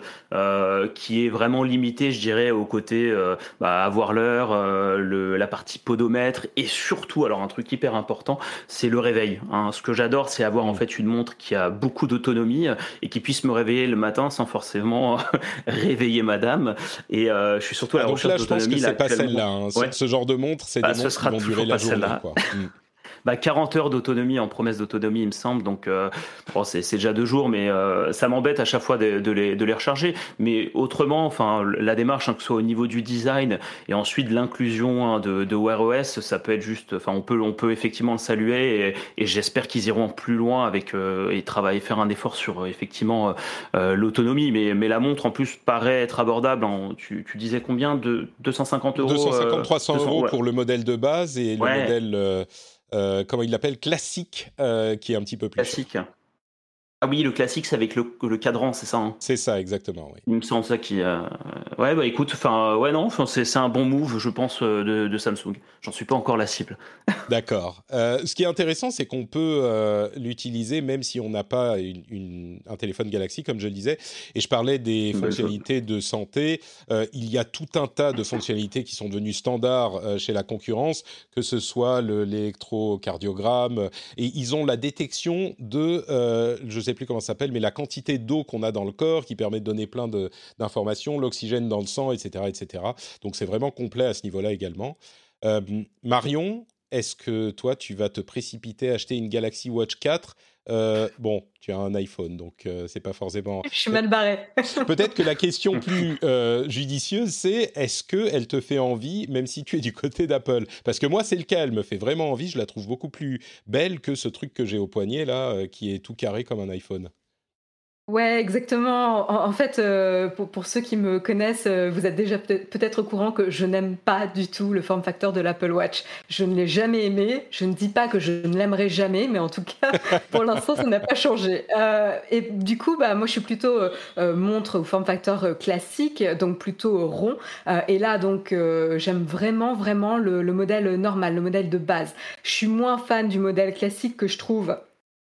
qui est vraiment limité, je dirais, au côté bah, avoir l'heure, la partie podomètre et surtout, alors un truc hyper important, c'est le réveil. Hein. Ce que j'adore, c'est avoir en fait une montre qui a beaucoup d'autonomie et qui puisse me réveiller le matin sans forcément (laughs) réveiller Madame. Et je suis surtout à la ah, recherche d'autonomie. Donc là, je pense que c'est pas celle-là. Ce genre de montre, c'est ce sera toujours pas celle-là. Mm. bah, 40 heures d'autonomie en promesse d'autonomie, il me semble. Donc, euh, bon, c'est, déjà deux jours, mais euh, ça m'embête à chaque fois de, de, les, de, les, recharger. Mais autrement, enfin, la démarche, hein, que ce soit au niveau du design et ensuite l'inclusion hein, de, de Wear OS, ça peut être juste. Enfin, on peut, on peut effectivement le saluer et, et j'espère qu'ils iront plus loin avec euh, et travailler, faire un effort sur effectivement l'autonomie. Mais, mais la montre en plus paraît être abordable. tu, tu, disais combien? De 250 euros 250 300 euros pour le modèle de base et le modèle comment il l'appelle, classique, euh, qui est un petit peu plus classique. Ah oui, le classique, c'est avec le, le cadran, c'est ça hein? C'est ça, exactement. Oui. Il me semble ça qui. Euh... Ouais, bah écoute, enfin, ouais, non, c'est un bon move, je pense, euh, de, de Samsung. J'en suis pas encore la cible. (laughs) D'accord. Euh, ce qui est intéressant, c'est qu'on peut euh, l'utiliser même si on n'a pas une, un téléphone Galaxy, comme je le disais. Et je parlais des fonctionnalités de santé. il y a tout un tas de fonctionnalités qui sont devenues standards chez la concurrence, que ce soit l'électrocardiogramme. Et ils ont la détection de, je sais plus comment ça s'appelle, mais la quantité d'eau qu'on a dans le corps qui permet de donner plein d'informations, l'oxygène dans le sang, etc., etc. Donc c'est vraiment complet à ce niveau-là également. Euh, Marion, est-ce que toi, tu vas te précipiter à acheter une Galaxy Watch 4 euh, bon, tu as un iPhone, donc euh, c'est pas forcément. Je suis mal barré. Peut-être que la question plus judicieuse, c'est est-ce que elle te fait envie, même si tu es du côté d'Apple? Parce que moi, c'est le cas. Elle me fait vraiment envie. Je la trouve beaucoup plus belle que ce truc que j'ai au poignet là, qui est tout carré comme un iPhone. Ouais, exactement. En, fait, euh, pour, ceux qui me connaissent, euh, vous êtes déjà peut-être au courant que je n'aime pas du tout le form factor de l'Apple Watch. Je ne l'ai jamais aimé. Je ne dis pas que je ne l'aimerai jamais, mais en tout cas, (laughs) pour l'instant, ça n'a pas changé. Euh, et du coup, bah, moi, je suis plutôt montre au form factor classique, donc plutôt rond. et là, donc, j'aime vraiment, vraiment le, le modèle normal, le modèle de base. Je suis moins fan du modèle classique que je trouve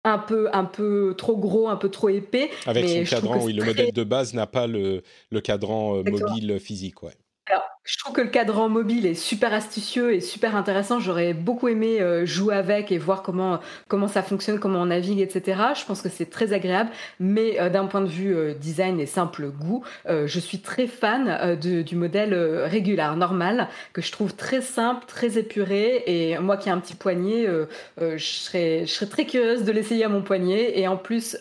un peu, un peu trop gros, un peu trop épais. Avec son cadran, oui, le modèle de base n'a pas le, le cadran euh, mobile physique, ouais. Alors, je trouve que le cadran mobile est super astucieux et super intéressant. J'aurais beaucoup aimé euh, jouer avec et voir comment, comment ça fonctionne, comment on navigue, etc. Je pense que c'est très agréable, mais euh, d'un point de vue euh, design et simple goût, je suis très fan du modèle régulier, normal, que je trouve très simple, très épuré. Et moi qui ai un petit poignet, je, serais, je serais très curieuse de l'essayer à mon poignet. Et en plus,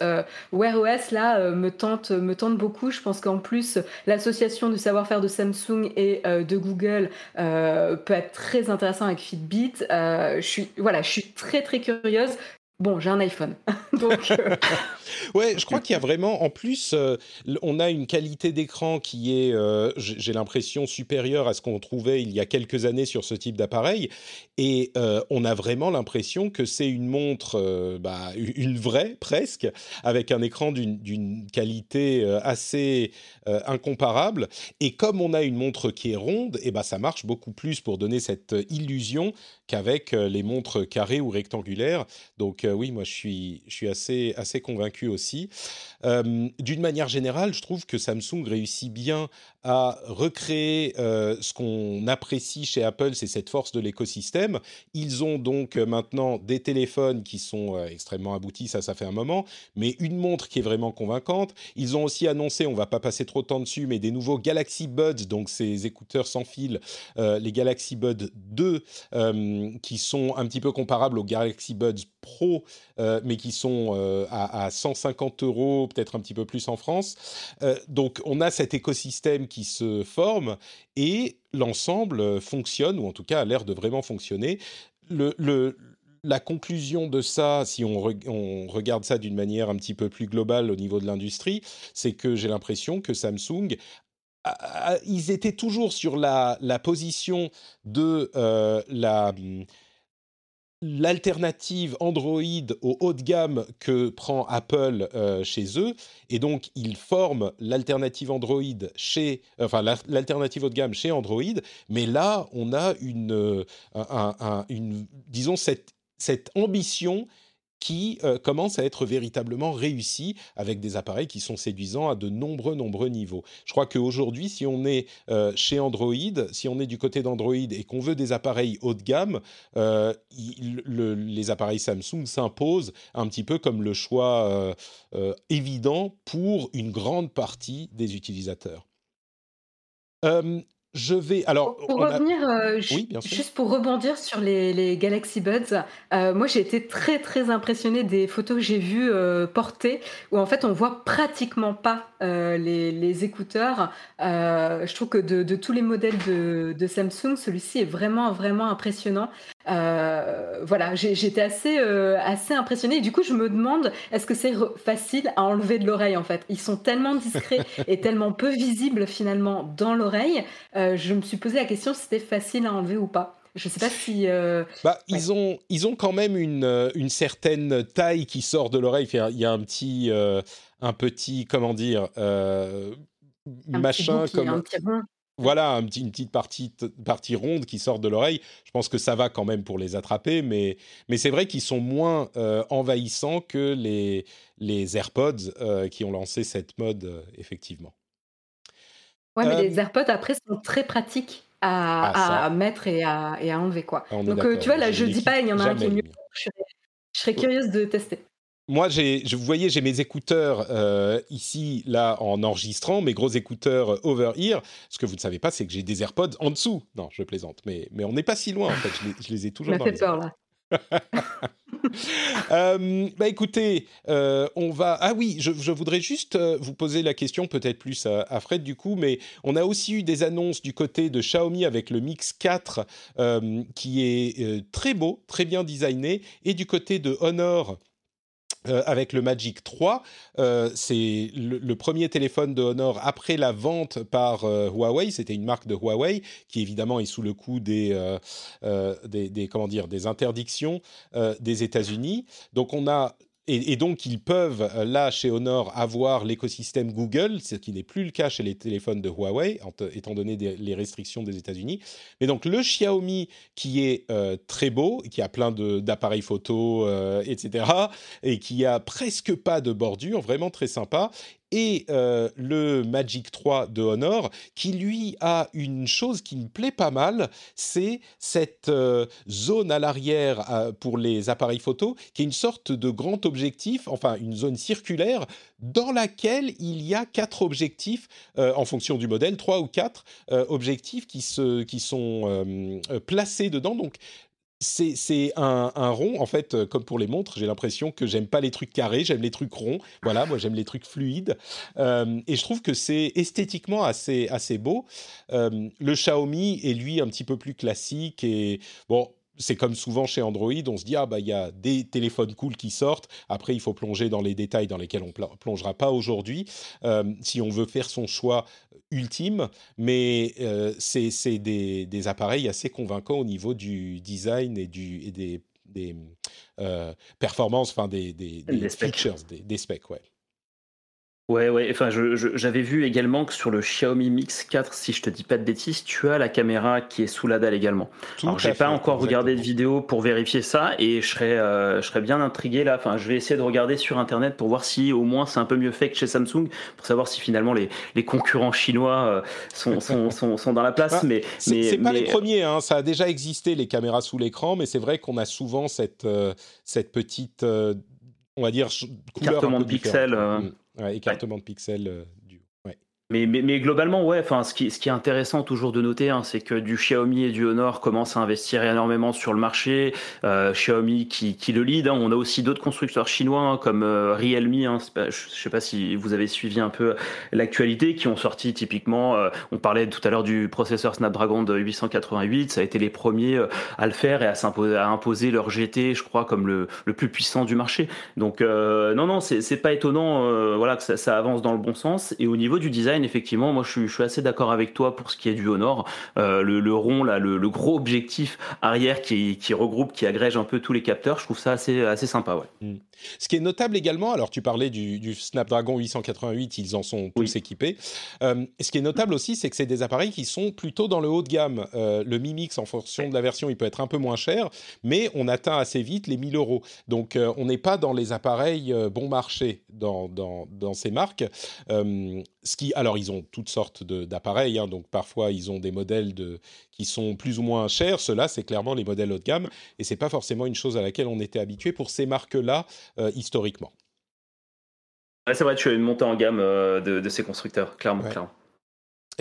Wear OS, là, me, tente, me tente beaucoup. Je pense qu'en plus, l'association du savoir-faire de Samsung et de Google euh, peut être très intéressant avec Fitbit. Euh, je suis voilà, je suis très très curieuse bon, j'ai un iPhone. (laughs) Donc, euh, (laughs) ouais, je crois qu'il y a vraiment, en plus, euh, on a une qualité d'écran qui est, euh, j'ai l'impression, supérieure à ce qu'on trouvait il y a quelques années sur ce type d'appareil. Et on a vraiment l'impression que c'est une montre, bah, une vraie presque, avec un écran d'une qualité assez incomparable. Et comme on a une montre qui est ronde, et eh ben, ça marche beaucoup plus pour donner cette illusion qu'avec les montres carrées ou rectangulaires. Donc oui, moi je suis, je suis assez, assez convaincu aussi. Euh, d'une manière générale, je trouve que Samsung réussit bien à recréer euh, ce qu'on apprécie chez Apple, c'est cette force de l'écosystème. Ils ont donc euh, maintenant des téléphones qui sont extrêmement aboutis, ça, ça fait un moment, mais une montre qui est vraiment convaincante. Ils ont aussi annoncé, on va pas passer trop de temps dessus, mais des nouveaux Galaxy Buds, donc ces écouteurs sans fil, les Galaxy Buds 2, qui sont un petit peu comparables aux Galaxy Buds Pro, mais qui sont à, à 150 euros peut-être un petit peu plus en France. Euh, donc on a cet écosystème qui se forme et l'ensemble fonctionne, ou en tout cas a l'air de vraiment fonctionner. Le, la conclusion de ça, si on, regarde ça d'une manière un petit peu plus globale au niveau de l'industrie, c'est que j'ai l'impression que Samsung ils étaient toujours sur la, position de euh, la l'alternative Android au haut de gamme que prend Apple euh, chez eux, et donc ils forment l'alternative Android chez, enfin l'alternative haut de gamme chez Android, mais là on a une, euh, disons cette ambition qui euh, commence à être véritablement réussi avec des appareils qui sont séduisants à de nombreux, nombreux niveaux. Je crois qu'aujourd'hui, si on est euh, chez Android, si on est du côté d'Android et qu'on veut des appareils haut de gamme, euh, les appareils Samsung s'imposent un petit peu comme le choix évident pour une grande partie des utilisateurs. Je vais. Alors, pour, revenir, euh, juste pour rebondir sur les, Galaxy Buds, euh, moi j'ai été très très impressionnée des photos que j'ai vues euh, portées où en fait on voit pratiquement pas les, écouteurs. je trouve que de, tous les modèles de, de Samsung, celui-ci est vraiment vraiment impressionnant. Euh, voilà, j'étais assez, euh, assez impressionnée. Et du coup, je me demande, est-ce que c'est facile à enlever de l'oreille en fait? Ils sont tellement discrets (laughs) et tellement peu visibles finalement dans l'oreille. Euh, je me suis posé la question si c'était facile à enlever ou pas. Je sais pas si. Bah, ils ont, ils ont quand même une, une certaine taille qui sort de l'oreille. Il y a un petit, un petit, comment dire, machin comme. Un petit voilà, une petite partie, partie ronde qui sort de l'oreille. Je pense que ça va quand même pour les attraper, mais, mais c'est vrai qu'ils sont moins euh, envahissants que les, les AirPods euh, qui ont lancé cette mode, euh, effectivement. Ouais, mais les AirPods, après, sont très pratiques à, ah, mettre et à, et à enlever. Quoi. Ah, Donc, tu vois, là, je dis pas, il y en a un qui est mieux. je serais curieuse de tester moi, je, vous voyez, j'ai mes écouteurs euh, ici, là, en enregistrant, mes gros écouteurs euh, over-ear. Ce que vous ne savez pas, c'est que j'ai des AirPods en dessous. Non, je plaisante, mais, mais on n'est pas si loin, en fait. Je les, ai toujours dans fait peur, là. (laughs) Euh, bah écoutez, on va. Ah oui, je, voudrais juste vous poser la question, peut-être plus à, Fred du coup, mais on a aussi eu des annonces du côté de Xiaomi avec le Mix 4 qui est très beau, très bien designé, et du côté de Honor euh, avec le Magic 3. Euh, c'est le, premier téléphone de Honor après la vente par euh, Huawei. C'était une marque de Huawei qui évidemment est sous le coup des, des, comment dire, des interdictions des États-Unis. Donc on a et, donc, ils peuvent, euh, là, chez Honor, avoir l'écosystème Google, ce qui n'est plus le cas chez les téléphones de Huawei, étant donné les restrictions des États-Unis. Mais donc, le Xiaomi, qui est euh, très beau, qui a plein d'appareils photo, euh, etc., et qui a presque pas de bordure, vraiment très sympa, et euh, le Magic 3 de Honor, qui lui a une chose qui me plaît pas mal, c'est cette euh, zone à l'arrière euh, pour les appareils photo, qui est une sorte de grand objectif, enfin une zone circulaire, dans laquelle il y a quatre objectifs, en fonction du modèle, trois ou quatre objectifs qui, sont placés dedans. C'est un, rond, en fait, euh, comme pour les montres, j'ai l'impression que j'aime pas les trucs carrés, j'aime les trucs ronds. Voilà, moi j'aime les trucs fluides. Euh, et je trouve que c'est esthétiquement assez, assez beau. Euh, le Xiaomi est lui un petit peu plus classique et bon, c'est comme souvent chez Android, on se dit ah bah il y a des téléphones cool qui sortent. Après, il faut plonger dans les détails dans lesquels on plongera pas aujourd'hui si on veut faire son choix ultime. Mais c'est des, des, appareils assez convaincants au niveau du design et du et des des performances, enfin des, des, des, features, des, des specs, ouais. Ouais, ouais. Enfin, j'avais vu également que sur le Xiaomi Mix 4, si je te dis pas de bêtises, tu as la caméra qui est sous la dalle également. Tout Alors, j'ai pas encore regardé de vidéo pour vérifier ça et je serais, euh, je serais bien intrigué là. Enfin, je vais essayer de regarder sur internet pour voir si au moins c'est un peu mieux fait que chez Samsung, pour savoir si finalement les, les concurrents chinois euh, sont, sont, (laughs) sont, sont, dans la place. Ah, mais c'est pas les premiers. Hein. Ça a déjà existé les caméras sous l'écran, mais c'est vrai qu'on a souvent cette, euh, cette petite, on va dire, couleur un peu de pixels. Mm. Ouais, écartement de pixels euh, mais, mais, globalement, ouais, enfin, ce qui, ce qui est intéressant toujours de noter, hein, c'est que du Xiaomi et du Honor commencent à investir énormément sur le marché. Euh, Xiaomi qui, qui, le lead. Hein. On a aussi d'autres constructeurs chinois hein, comme euh, Realme. Hein, je ne sais pas si vous avez suivi un peu l'actualité, qui ont sorti typiquement. Euh, on parlait tout à l'heure du processeur Snapdragon de 888. Ça a été les premiers euh, à le faire et à, s'imposer, à imposer leur GT, je crois, comme le, le plus puissant du marché. Donc non, non, c'est pas étonnant, voilà, que ça, ça avance dans le bon sens. Et au niveau du design effectivement, moi je suis, assez d'accord avec toi pour ce qui est du Honor. Euh, le, rond, là, le, gros objectif arrière qui, regroupe, qui agrège un peu tous les capteurs, je trouve ça assez, assez sympa. Ouais. Mm. Ce qui est notable également, alors tu parlais du, Snapdragon 888, ils en sont tous équipés. Euh, ce qui est notable aussi, c'est que c'est des appareils qui sont plutôt dans le haut de gamme. Euh, le Mi Mix, en fonction de la version, il peut être un peu moins cher, mais on atteint assez vite les 1000 euros. Donc on n'est pas dans les appareils bon marché dans, dans, dans ces marques. Ce qui, alors ils ont toutes sortes d'appareils, hein, donc parfois ils ont des modèles de, qui sont plus ou moins chers. Cela, c'est clairement les modèles haut de gamme, et c'est pas forcément une chose à laquelle on était habitué pour ces marques-là euh, historiquement. c'est vrai, tu as une montée en gamme euh, de, ces constructeurs, clairement. clairement.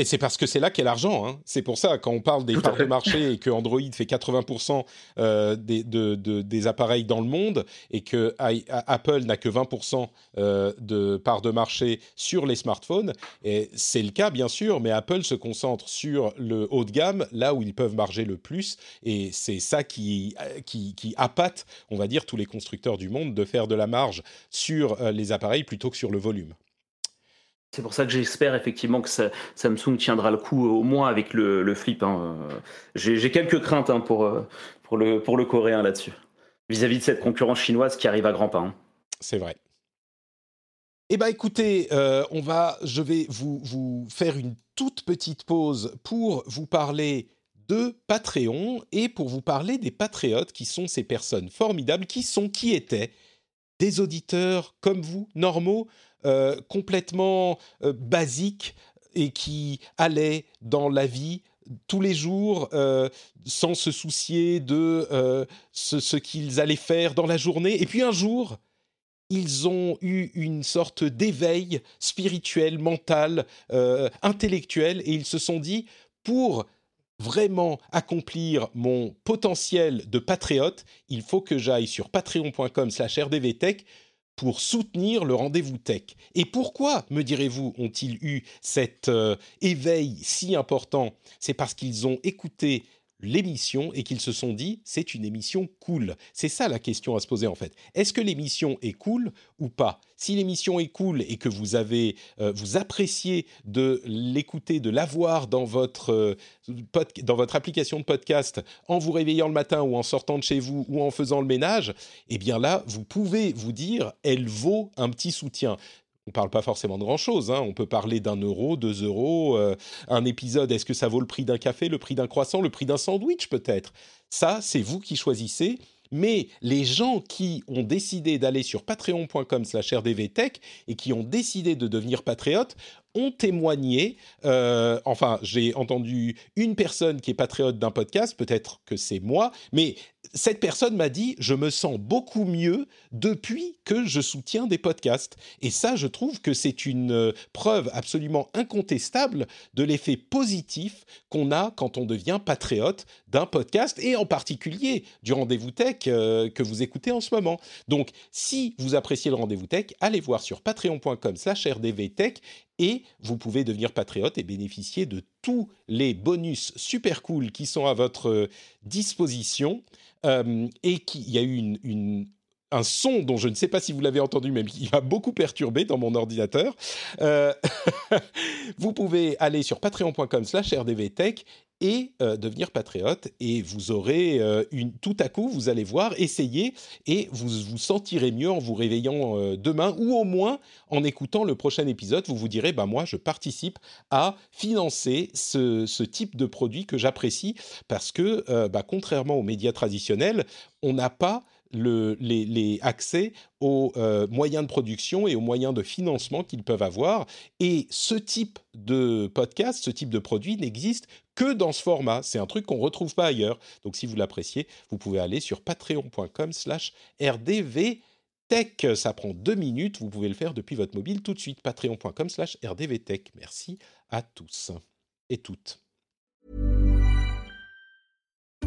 Et c'est parce que c'est là qu'est l'argent. Hein. C'est pour ça, quand on parle des parts de marché et que Android fait 80% euh, des, des, appareils dans le monde et que Apple n'a que 20% euh, de parts de marché sur les smartphones, et c'est le cas bien sûr, mais Apple se concentre sur le haut de gamme, là où ils peuvent marger le plus. Et c'est ça qui, qui, qui appâte, on va dire, tous les constructeurs du monde de faire de la marge sur euh, les appareils plutôt que sur le volume. C'est pour ça que j'espère effectivement que Samsung tiendra le coup au moins avec le, flip. Hein. J'ai quelques craintes hein, pour, euh, pour, le, coréen là-dessus, vis-à-vis de cette concurrence chinoise qui arrive à grands pas. Hein. C'est vrai. Eh bien écoutez, euh, on va, je vais vous, vous faire une toute petite pause pour vous parler de Patreon et pour vous parler des patriotes qui sont ces personnes formidables qui sont, qui étaient des auditeurs comme vous, normaux, complètement euh, basiques et qui allaient dans la vie tous les jours euh, sans se soucier de ce, qu'ils allaient faire dans la journée. Et puis un jour, ils ont eu une sorte d'éveil spirituel, mental, intellectuel, et ils se sont dit, pour vraiment accomplir mon potentiel de patriote, il faut que j'aille sur patreon.com slash rdvtech pour soutenir le rendez-vous tech. Et pourquoi, me direz-vous, ont-ils eu cet euh, éveil si important? C'est parce qu'ils ont écouté l'émission et qu'ils se sont dit c'est une émission cool. C'est ça la question à se poser en fait. Est-ce que l'émission est cool ou pas? Si l'émission est cool et que vous avez euh, vous appréciez de l'écouter, de l'avoir dans votre euh, dans votre application de podcast en vous réveillant le matin ou en sortant de chez vous ou en faisant le ménage, eh bien là, vous pouvez vous dire elle vaut un petit soutien on parle pas forcément de grand-chose. Hein. On peut parler d'un euro, deux euros, euh, un épisode. Est-ce que ça vaut le prix d'un café, le prix d'un croissant, le prix d'un sandwich peut-être? Ça, c'est vous qui choisissez. Mais les gens qui ont décidé d'aller sur patreon.com/rdvtech et qui ont décidé de devenir patriotes ont témoigné. Euh, enfin, j'ai entendu une personne qui est patriote d'un podcast, peut-être que c'est moi, mais cette personne m'a dit je me sens beaucoup mieux depuis que je soutiens des podcasts. Et ça, je trouve que c'est une euh, preuve absolument incontestable de l'effet positif qu'on a quand on devient patriote d'un podcast et en particulier du rendez-vous tech euh, que vous écoutez en ce moment. Donc, si vous appréciez le rendez-vous tech, allez voir sur patreon.com/rdvtech et vous pouvez devenir patriote et bénéficier de tous les bonus super cool qui sont à votre disposition. et qu'il y a eu un son dont je ne sais pas si vous l'avez entendu, mais qui m'a beaucoup perturbé dans mon ordinateur. Euh, (laughs) vous pouvez aller sur patreon.com slash rdvtech et euh, devenir patriote. Et vous aurez euh, une tout à coup vous allez voir essayer et vous vous sentirez mieux en vous réveillant demain ou au moins en écoutant le prochain épisode. Vous vous direz bah moi je participe à financer ce, ce type de produit que j'apprécie parce que bah, contrairement aux médias traditionnels on n'a pas les, accès aux euh, moyens de production et aux moyens de financement qu'ils peuvent avoir. Et ce type de podcast, ce type de produit n'existe que dans ce format. C'est un truc qu'on ne retrouve pas ailleurs. Donc si vous l'appréciez, vous pouvez aller sur patreon.com slash rdvtech. Ça prend deux minutes, vous pouvez le faire depuis votre mobile tout de suite. Patreon.com slash rdvtech. Merci à tous et toutes.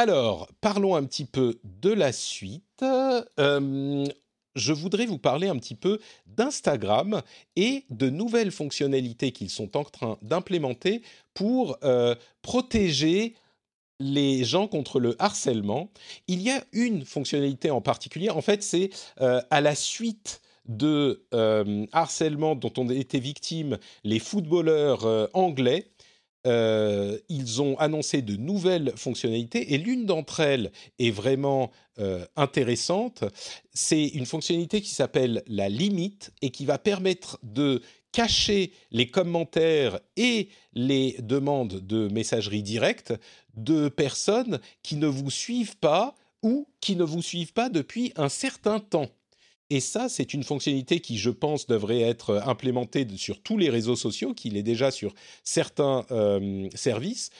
Alors, parlons un petit peu de la suite. Euh, je voudrais vous parler un petit peu d'Instagram et de nouvelles fonctionnalités qu'ils sont en train d'implémenter pour euh, protéger les gens contre le harcèlement. Il y a une fonctionnalité en particulier, en fait, c'est euh, à la suite de harcèlement dont ont été victimes les footballeurs anglais euh, ils ont annoncé de nouvelles fonctionnalités et l'une d'entre elles est vraiment euh, intéressante. C'est une fonctionnalité qui s'appelle la limite et qui va permettre de cacher les commentaires et les demandes de messagerie directe de personnes qui ne vous suivent pas ou qui ne vous suivent pas depuis un certain temps. Et ça, c'est une fonctionnalité qui, je pense, devrait être implémentée sur tous les réseaux sociaux, qui l'est déjà sur certains euh, services,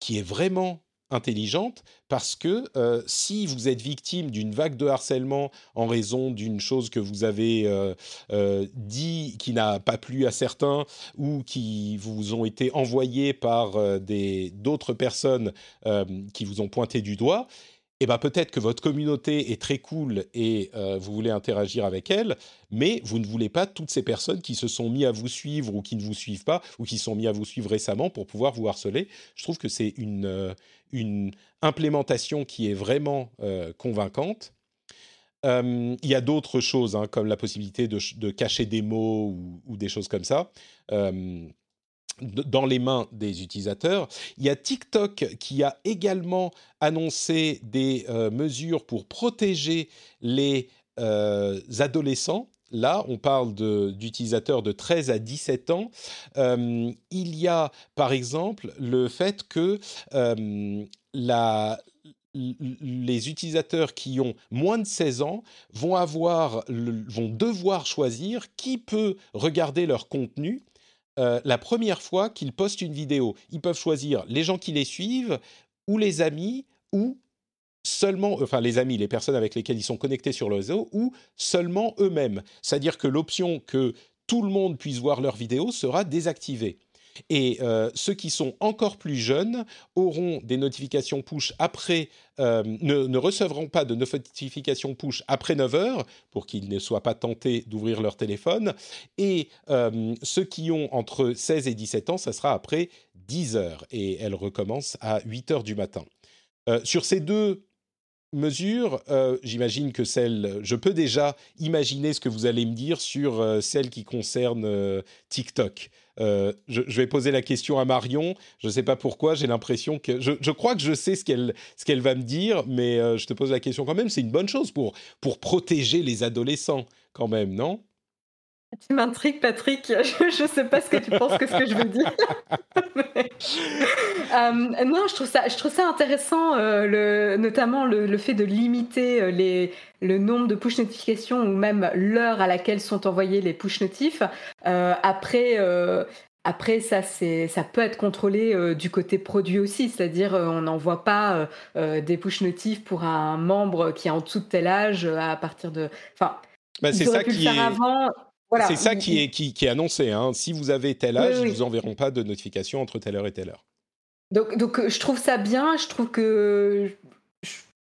qui est vraiment intelligente parce que euh, si vous êtes victime d'une vague de harcèlement en raison d'une chose que vous avez euh, dit qui n'a pas plu à certains ou qui vous ont été envoyés par des d'autres personnes qui vous ont pointé du doigt, eh ben peut-être que votre communauté est très cool et euh, vous voulez interagir avec elle, mais vous ne voulez pas toutes ces personnes qui se sont mis à vous suivre ou qui ne vous suivent pas ou qui sont mis à vous suivre récemment pour pouvoir vous harceler. Je trouve que c'est une, euh, une implémentation qui est vraiment euh, convaincante. Il y a d'autres choses, hein, comme la possibilité de, de, cacher des mots ou, ou des choses comme ça dans les mains des utilisateurs. Il y a TikTok qui a également annoncé des euh, mesures pour protéger les euh, adolescents. Là, on parle d'utilisateurs de, 13 à 17 ans. Euh, il y a, par exemple, le fait que les utilisateurs qui ont moins de 16 ans vont, avoir, vont devoir choisir qui peut regarder leur contenu euh, la première fois qu'ils postent une vidéo. Ils peuvent choisir les gens qui les suivent ou les amis ou seulement, enfin les amis, les personnes avec lesquelles ils sont connectés sur le réseau ou seulement eux-mêmes. C'est-à-dire que l'option que tout le monde puisse voir leur vidéo sera désactivée. Et euh, ceux qui sont encore plus jeunes auront des notifications push après, euh, ne, recevront pas de notifications push après 9 heures pour qu'ils ne soient pas tentés d'ouvrir leur téléphone. Et euh, ceux qui ont entre 16 et 17 ans, ça sera après 10 heures. Et elles recommencent à 8 heures du matin. sur ces deux mesures, j'imagine que celle, je peux déjà imaginer ce que vous allez me dire sur celle qui concerne TikTok. Je, vais poser la question à Marion. Je ne sais pas pourquoi, j'ai l'impression que... Je, crois que je sais ce qu'elle, ce qu'elle va me dire, mais je te pose la question quand même. C'est une bonne chose pour, pour protéger les adolescents quand même, non? Tu m'intrigues, Patrick. (laughs) Je ne sais pas ce que tu penses que ce que je veux dire. (laughs) Euh, non, je trouve ça, je trouve ça intéressant, euh, le, notamment le, fait de limiter euh, les, le nombre de push notifications ou même l'heure à laquelle sont envoyés les push notifs. après, après, ça, ça peut être contrôlé du côté produit aussi, c'est-à-dire on n'envoie pas des push notifs pour un membre qui est en dessous de tel âge à partir de. Enfin, bah, c'est ça qui est. Avant, c'est ça qui est, qui, est annoncé. Hein. Si vous avez tel âge, ils ne vous enverront pas de notification entre telle heure et telle heure. Donc, donc je trouve ça bien. Je trouve que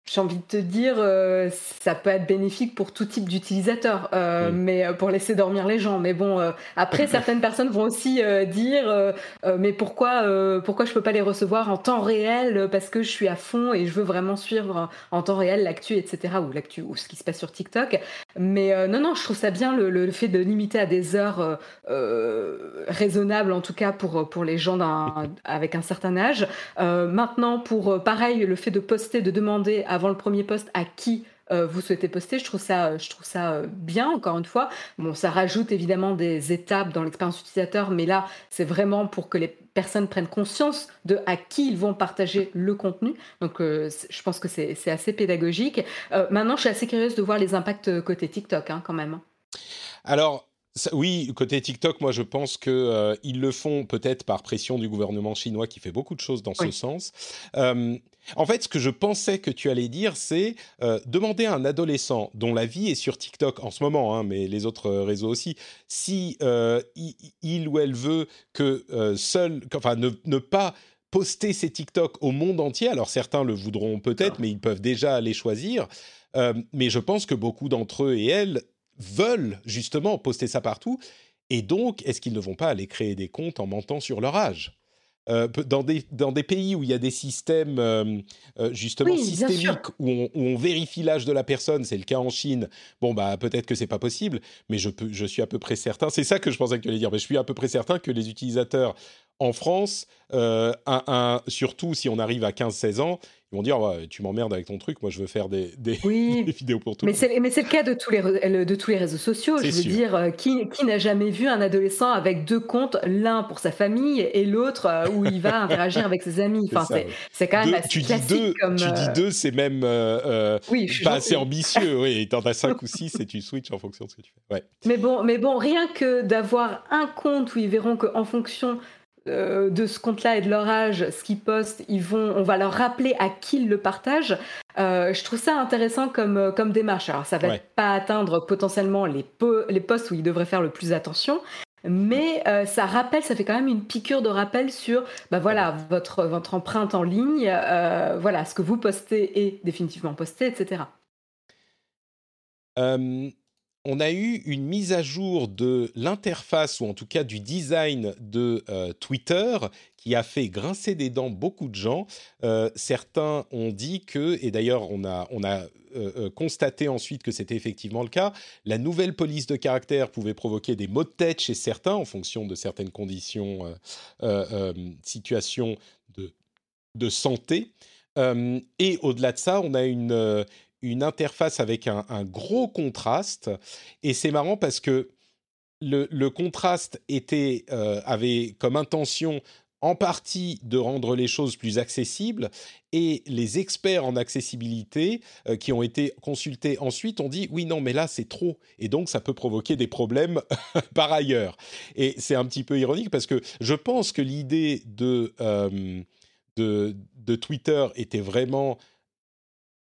j'ai envie de te dire, euh, ça peut être bénéfique pour tout type d'utilisateur, euh, mais euh, pour laisser dormir les gens. Mais bon, après, (laughs) certaines personnes vont aussi dire, mais pourquoi, pourquoi je peux pas les recevoir en temps réel parce que je suis à fond et je veux vraiment suivre en temps réel l'actu, etc. ou l'actu ou ce qui se passe sur TikTok. Mais non, non, je trouve ça bien le, le, fait de limiter à des heures raisonnables, en tout cas pour pour les gens (laughs) avec un certain âge. maintenant, pour pareil, le fait de poster, de demander avant le premier poste à qui euh, vous souhaitez poster. Je trouve ça, je trouve ça euh, bien, encore une fois. Bon, ça rajoute évidemment des étapes dans l'expérience utilisateur, mais là, c'est vraiment pour que les personnes prennent conscience de à qui ils vont partager le contenu. Donc, euh, je pense que c'est assez pédagogique. maintenant, je suis assez curieuse de voir les impacts côté TikTok, hein, quand même. Alors, oui, côté TikTok, moi je pense qu'ils euh, le font peut-être par pression du gouvernement chinois qui fait beaucoup de choses dans ce sens. Euh, en fait, ce que je pensais que tu allais dire, c'est euh, demander à un adolescent dont la vie est sur TikTok en ce moment, hein, mais les autres réseaux aussi, si il, ou elle veut que seul, enfin ne, ne, pas poster ses TikTok au monde entier. Alors certains le voudront peut-être, mais ils peuvent déjà les choisir. mais je pense que beaucoup d'entre eux et elles veulent justement poster ça partout. Et donc, est-ce qu'ils ne vont pas aller créer des comptes en mentant sur leur âge? Euh, dans, des, dans des pays où il y a des systèmes euh, euh, justement systémiques où on, où on, vérifie l'âge de la personne, c'est le cas en Chine. Bon bah peut-être que c'est pas possible, mais je peux, je suis à peu près certain. C'est ça que je pensais que tu allais dire. Mais je suis à peu près certain que les utilisateurs en France, un, un, surtout si on arrive à 15-16 ans, ils vont dire tu m'emmerdes avec ton truc, moi je veux faire des, des, (laughs) vidéos pour tout. Mais c'est, mais c'est le cas de tous les, de tous les réseaux sociaux. je veux dire, euh, qui, qui n'a jamais vu un adolescent avec deux comptes, l'un pour sa famille et l'autre euh, où il va (laughs) interagir avec ses amis? Enfin, c'est, quand même assez tu classique dis deux, comme. Tu dis euh, deux, c'est même pas assez ambitieux. oui, t'en as cinq (laughs) ou six et tu switches en fonction de ce que tu fais. Ouais. Mais bon, mais bon, rien que d'avoir un compte où ils verront qu'en fonction euh, de ce compte-là et de leur âge, ce qu'ils postent, ils vont, on va leur rappeler à qui ils le partagent. Euh, je trouve ça intéressant comme, euh, comme démarche. Alors, ça va pas atteindre potentiellement les, les postes où ils devraient faire le plus attention, mais ça rappelle, ça fait quand même une piqûre de rappel sur, bah voilà, votre, votre empreinte en ligne, voilà, ce que vous postez est définitivement posté, etc on a eu une mise à jour de l'interface, ou en tout cas du design de euh, Twitter, qui a fait grincer des dents beaucoup de gens. Euh, certains ont dit que, et d'ailleurs on a, euh, constaté ensuite que c'était effectivement le cas, la nouvelle police de caractère pouvait provoquer des maux de tête chez certains en fonction de certaines conditions, situations de santé. et au-delà de ça, on a une, une interface avec un, gros contraste. Et c'est marrant parce que le, contraste était, euh, avait comme intention en partie de rendre les choses plus accessibles. Et les experts en accessibilité euh, qui ont été consultés ensuite ont dit oui non mais là c'est trop. Et donc ça peut provoquer des problèmes (laughs) par ailleurs. Et c'est un petit peu ironique parce que je pense que l'idée de, euh, de, de Twitter était vraiment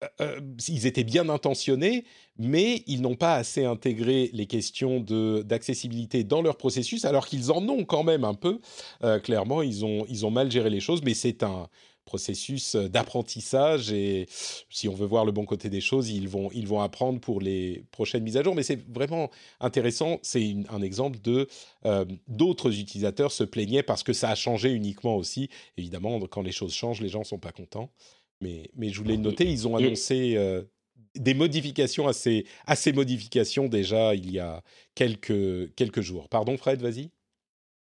euh, euh, ils étaient bien intentionnés, mais ils n'ont pas assez intégré les questions d'accessibilité dans leur processus, alors qu'ils en ont quand même un peu. Euh, clairement, ils ont, ils ont mal géré les choses, mais c'est un processus d'apprentissage et si on veut voir le bon côté des choses, ils vont, ils vont apprendre pour les prochaines mises à jour. Mais c'est vraiment intéressant. C'est un exemple de d'autres utilisateurs se plaignaient parce que ça a changé uniquement aussi. Évidemment, quand les choses changent, les gens sont pas contents. Mais, mais je voulais noter, ils ont annoncé des modifications à ces, à ces modifications déjà il y a quelques, quelques jours. Pardon Fred, vas-y.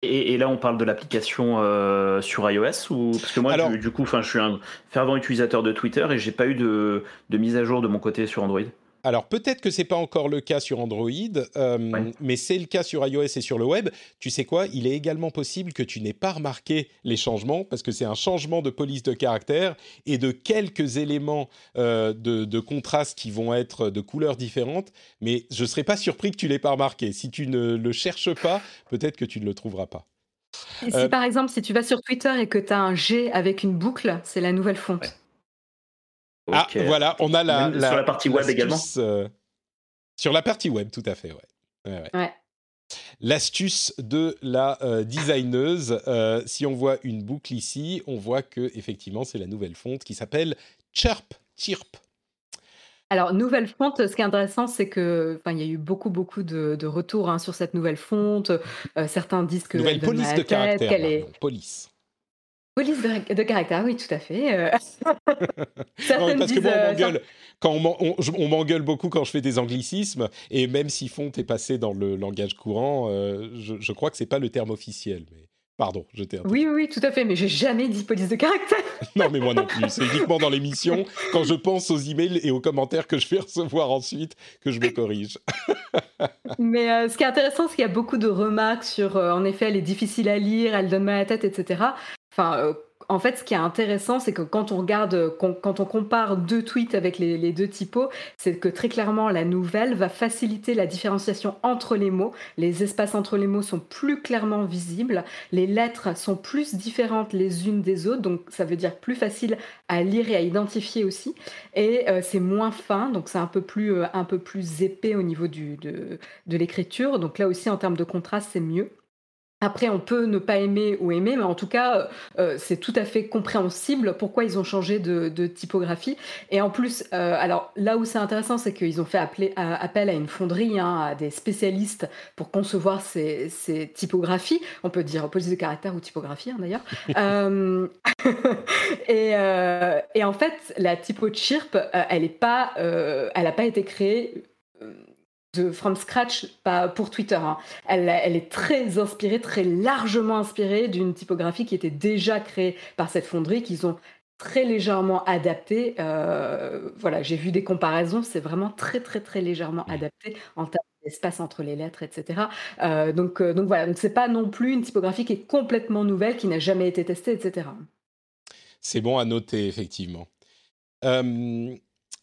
Et, là, on parle de l'application euh, sur iOS ou parce que moi, du, coup, enfin, je suis un fervent utilisateur de Twitter et j'ai pas eu de, de mise à jour de mon côté sur Android. Alors peut-être que c'est pas encore le cas sur Android, euh, mais c'est le cas sur iOS et sur le web. Tu sais quoi? Il est également possible que tu n'aies pas remarqué les changements parce que c'est un changement de police de caractère et de quelques éléments euh, de, contraste qui vont être de couleurs différentes. Mais je serais pas surpris que tu l'aies pas remarqué. Si tu ne le cherches pas, peut-être que tu ne le trouveras pas. si euh, par exemple, si tu vas sur Twitter et que tu as un G avec une boucle, c'est la nouvelle fonte. Ah, voilà, on a la, sur la partie web également. Euh, sur la partie web, tout à fait, ouais. ouais, L'astuce de la euh, designeuse, euh, si on voit une boucle ici, on voit que effectivement c'est la nouvelle fonte qui s'appelle Chirp. Chirp. Alors, nouvelle fonte, ce qui est intéressant, c'est que, il y a eu beaucoup, beaucoup de, retours hein, sur cette nouvelle fonte. certains disent que nouvelle police de caractère, est... police. Police de, caractère, oui, tout à fait. Euh. (laughs) parce que moi, on euh, m'engueule. Quand on, m'engueule beaucoup quand je fais des anglicismes, et même si font est passé dans le langage courant, euh, je, crois que c'est pas le terme officiel. Mais pardon, je t'ai. Oui, oui, tout à fait. Mais j'ai jamais dit police de caractère. (laughs) non, mais moi non plus. C'est uniquement dans l'émission, quand je pense aux emails et aux commentaires que je vais (laughs) recevoir ensuite, que je me corrige. mais ce qui est intéressant, c'est qu'il y a beaucoup de remarques sur, en effet, elle est difficile à lire, elle donne mal à la tête, etc. Euh, en fait, ce qui est intéressant, c'est que quand on regarde, quand on compare deux tweets avec les, deux typos, c'est que très clairement, la nouvelle va faciliter la différenciation entre les mots. Les espaces entre les mots sont plus clairement visibles. Les lettres sont plus différentes les unes des autres, donc ça veut dire plus facile à lire et à identifier aussi. Et euh, c'est moins fin, donc c'est un peu plus, euh, épais au niveau de l'écriture. Donc là aussi, en termes de contraste, c'est mieux. Après, on peut ne pas aimer ou aimer, mais en tout cas, euh, c'est tout à fait compréhensible pourquoi ils ont changé de, typographie. Et en plus, euh, alors là où c'est intéressant, c'est qu'ils ont fait appel à une fonderie, hein, à des spécialistes pour concevoir ces, typographies. On peut dire police de caractère ou typographie, hein, d'ailleurs. (laughs) (laughs) Euh, et, en fait, la typo chirp, elle n'a pas, elle pas été créée de from scratch, pas pour Twitter. Hein. Elle, elle, est très inspirée, très largement inspirée d'une typographie qui était déjà créée par cette fonderie qu'ils ont très légèrement adaptée. Euh, voilà, j'ai vu des comparaisons, c'est vraiment très très très légèrement adapté en termes d'espace entre les lettres, etc. Euh, donc, euh, donc voilà, donc c'est pas non plus une typographie qui est complètement nouvelle, qui n'a jamais été testée, etc. C'est bon à noter effectivement.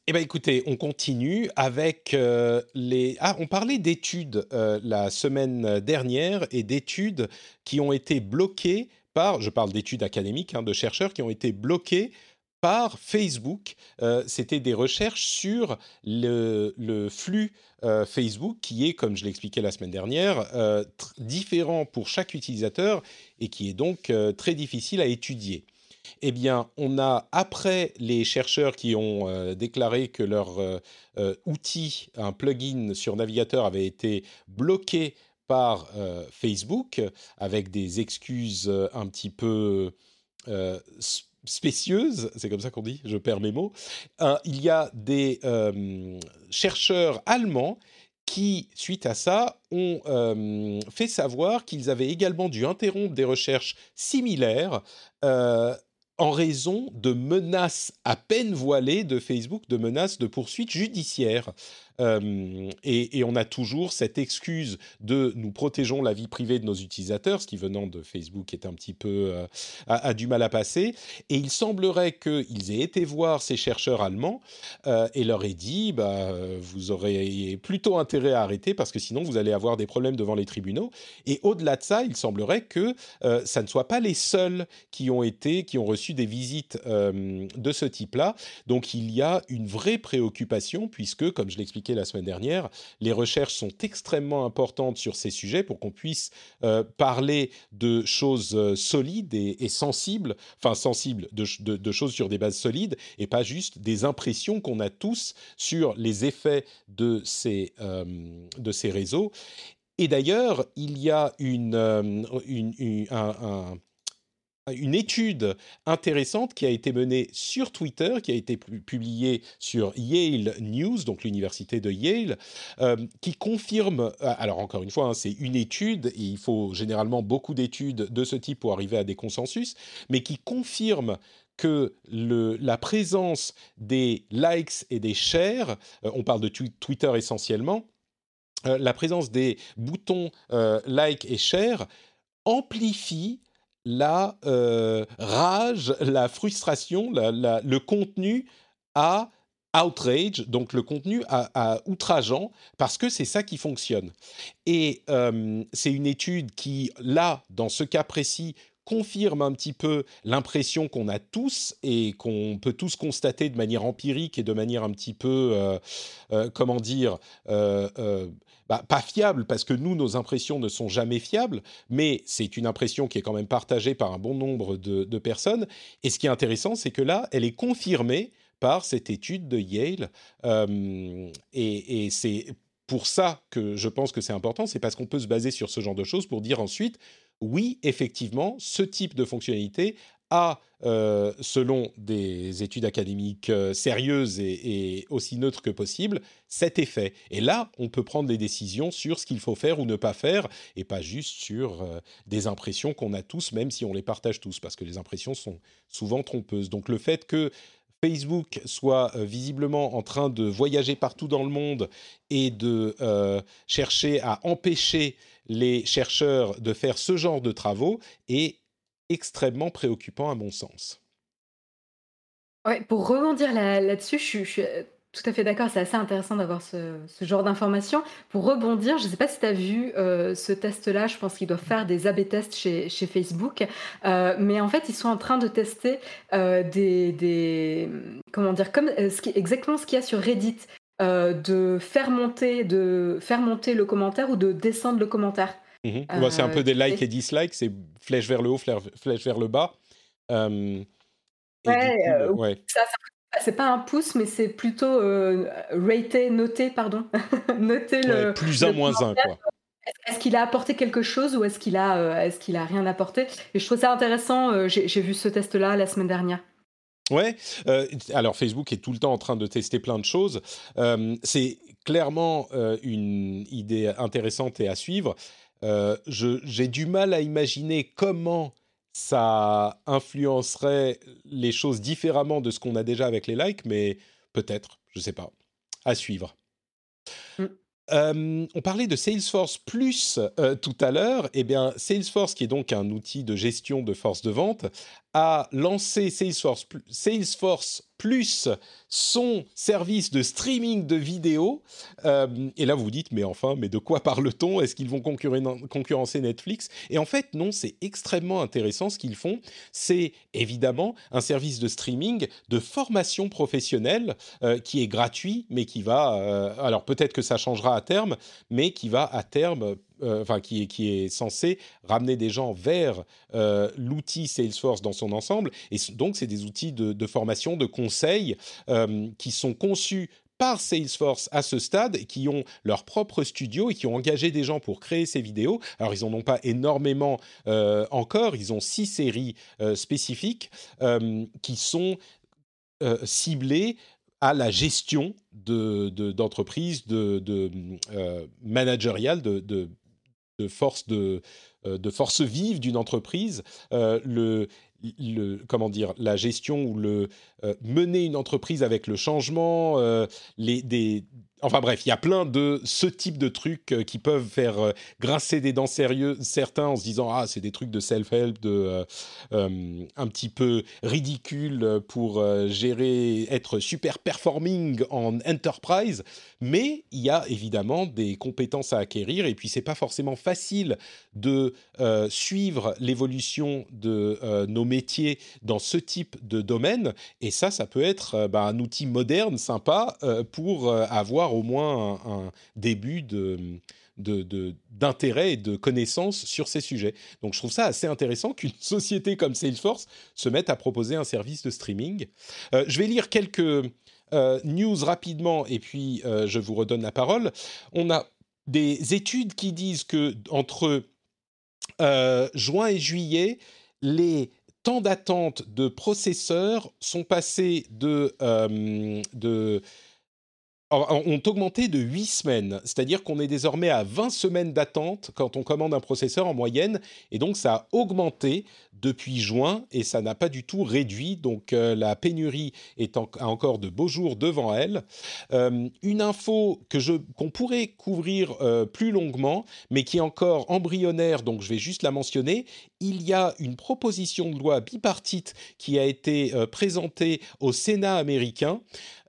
Eh bien, écoutez, on continue avec euh, les. Ah, on parlait d'études euh, la semaine dernière et d'études qui ont été bloquées par. Je parle d'études académiques, hein, de chercheurs qui ont été bloqués par Facebook. Euh, c'était des recherches sur le, le flux Facebook qui est, comme je l'expliquais la semaine dernière, différent pour chaque utilisateur et qui est donc très difficile à étudier eh bien, on a, après les chercheurs qui ont euh, déclaré que leur euh, euh, outil, un plugin sur navigateur, avait été bloqué par Facebook, avec des excuses un petit peu spécieuses, c'est comme ça qu'on dit, je perds mes mots, il y a des chercheurs allemands qui, suite à ça, ont fait savoir qu'ils avaient également dû interrompre des recherches similaires en raison de menaces à peine voilées de Facebook, de menaces de poursuites judiciaires. Euh, et, on a toujours cette excuse de nous protégeons la vie privée de nos utilisateurs, ce qui venant de Facebook est un petit peu euh, a, du mal à passer. Et il semblerait qu'ils aient été voir ces chercheurs allemands euh, et leur aient dit bah, vous aurez plutôt intérêt à arrêter parce que sinon vous allez avoir des problèmes devant les tribunaux. Et au-delà de ça, il semblerait que ça ne soit pas les seuls qui ont été qui ont reçu des visites de ce type-là. Donc il y a une vraie préoccupation puisque, comme je l'expliquais la semaine dernière, les recherches sont extrêmement importantes sur ces sujets pour qu'on puisse euh, parler de choses euh, solides et, sensibles, enfin sensibles, de, choses sur des bases solides et pas juste des impressions qu'on a tous sur les effets de ces, euh, réseaux. Et d'ailleurs, il y a une, une, un une étude intéressante qui a été menée sur Twitter, qui a été publiée sur Yale News, donc l'université de Yale, euh, qui confirme, euh, alors encore une fois, hein, c'est une étude, et il faut généralement beaucoup d'études de ce type pour arriver à des consensus, mais qui confirme que la présence des likes et des shares, euh, on parle de Twitter essentiellement, la présence des boutons like et share amplifie la euh, rage, la frustration, le contenu à outrage, donc le contenu à, outrageant, parce que c'est ça qui fonctionne. Et euh, c'est une étude qui, là, dans ce cas précis, confirme un petit peu l'impression qu'on a tous et qu'on peut tous constater de manière empirique et de manière un petit peu, euh, comment dire, bah, pas fiable parce que nous, nos impressions ne sont jamais fiables, mais c'est une impression qui est quand même partagée par un bon nombre de, personnes. Et ce qui est intéressant, c'est que là, elle est confirmée par cette étude de Yale. Euh, et, et c'est pour ça que je pense que c'est important, c'est parce qu'on peut se baser sur ce genre de choses pour dire ensuite, oui, effectivement, ce type de fonctionnalité a, euh, selon des études académiques euh, sérieuses et, aussi neutres que possible, cet effet. Et là, on peut prendre des décisions sur ce qu'il faut faire ou ne pas faire, et pas juste sur euh, des impressions qu'on a tous, même si on les partage tous, parce que les impressions sont souvent trompeuses. Donc le fait que Facebook soit visiblement en train de voyager partout dans le monde et de chercher à empêcher les chercheurs de faire ce genre de travaux est extrêmement préoccupant à mon sens. Pour rebondir là-dessus, je, suis euh, tout à fait d'accord, c'est assez intéressant d'avoir ce, genre d'informations. Pour rebondir, je ne sais pas si tu as vu euh, ce test-là, je pense qu'ils doivent faire des A-B tests chez, Facebook, euh, mais en fait, ils sont en train de tester des, Comment dire ce qui, Exactement ce qu'il y a sur Reddit, de, faire monter, de faire monter le commentaire ou de descendre le commentaire. Mhm. c'est un peu des likes et dislikes, c'est flèche vers le haut, flèche vers le bas. Euh, ouais, c'est pas un pouce, mais c'est plutôt euh, raté, noté, pardon. (laughs) noté le. plus un, moins un, quoi. Est-ce qu'il a apporté quelque chose ou est-ce qu'il a, est-ce qu'il a rien apporté? Et je trouve ça intéressant. j'ai vu ce test-là la semaine dernière. Ouais, alors Facebook est tout le temps en train de tester plein de choses. c'est clairement une idée intéressante et à suivre. Euh, j'ai du mal à imaginer comment ça influencerait les choses différemment de ce qu'on a déjà avec les likes, mais peut-être, je ne sais pas. À suivre. Mm. Euh, on parlait de Salesforce Plus euh, tout à l'heure. Eh bien, Salesforce, qui est donc un outil de gestion de force de vente, a lancé Salesforce, Salesforce Plus, son service de streaming de vidéos. Euh, et là, vous vous dites, mais enfin, mais de quoi parle-t-on? Est-ce qu'ils vont concurrencer Netflix? Et en fait, non, c'est extrêmement intéressant ce qu'ils font. C'est évidemment un service de streaming de formation professionnelle euh, qui est gratuit, mais qui va, euh, alors peut-être que ça changera à terme, mais qui va à terme enfin qui est, qui est censé ramener des gens vers euh, l'outil Salesforce dans son ensemble. Et donc, c'est des outils de, formation, de conseil euh, qui sont conçus par Salesforce à ce stade, qui ont leur propre studio et qui ont engagé des gens pour créer ces vidéos. Alors, ils n'en ont pas énormément encore, ils ont six séries spécifiques qui sont ciblées à la gestion d'entreprises, de, de, de, de force de, euh, de force vive d'une entreprise, euh, le, le, comment dire, la gestion ou le euh, mener une entreprise avec le changement, les, des, Enfin bref, il y a plein de ce type de trucs euh, qui peuvent faire euh, grincer des dents sérieux certains en se disant ah c'est des trucs de self-help, de euh, un petit peu ridicule pour gérer, être super performing en enterprise. Mais il y a évidemment des compétences à acquérir et puis c'est pas forcément facile de suivre l'évolution de nos métiers dans ce type de domaine. Et ça, ça peut être bah, un outil moderne, sympa pour avoir au moins un, début de d'intérêt et de connaissances sur ces sujets. Donc je trouve ça assez intéressant qu'une (laughs) société comme Salesforce se mette à proposer un service de streaming. Euh, je vais lire quelques euh, news rapidement et puis euh, je vous redonne la parole. On a des études qui disent que entre juin et juillet, les temps d'attente de processeurs sont passés de, de ont augmenté de 8 semaines, c'est-à-dire qu'on est désormais à 20 semaines d'attente quand on commande un processeur en moyenne, et donc ça a augmenté depuis juin et ça n'a pas du tout réduit, donc euh, la pénurie est a encore de beaux jours devant elle. Euh, une info qu'on pourrait couvrir euh, plus longuement, mais qui est encore embryonnaire, donc je vais juste la mentionner. Il y a une proposition de loi bipartite qui a été présentée au Sénat américain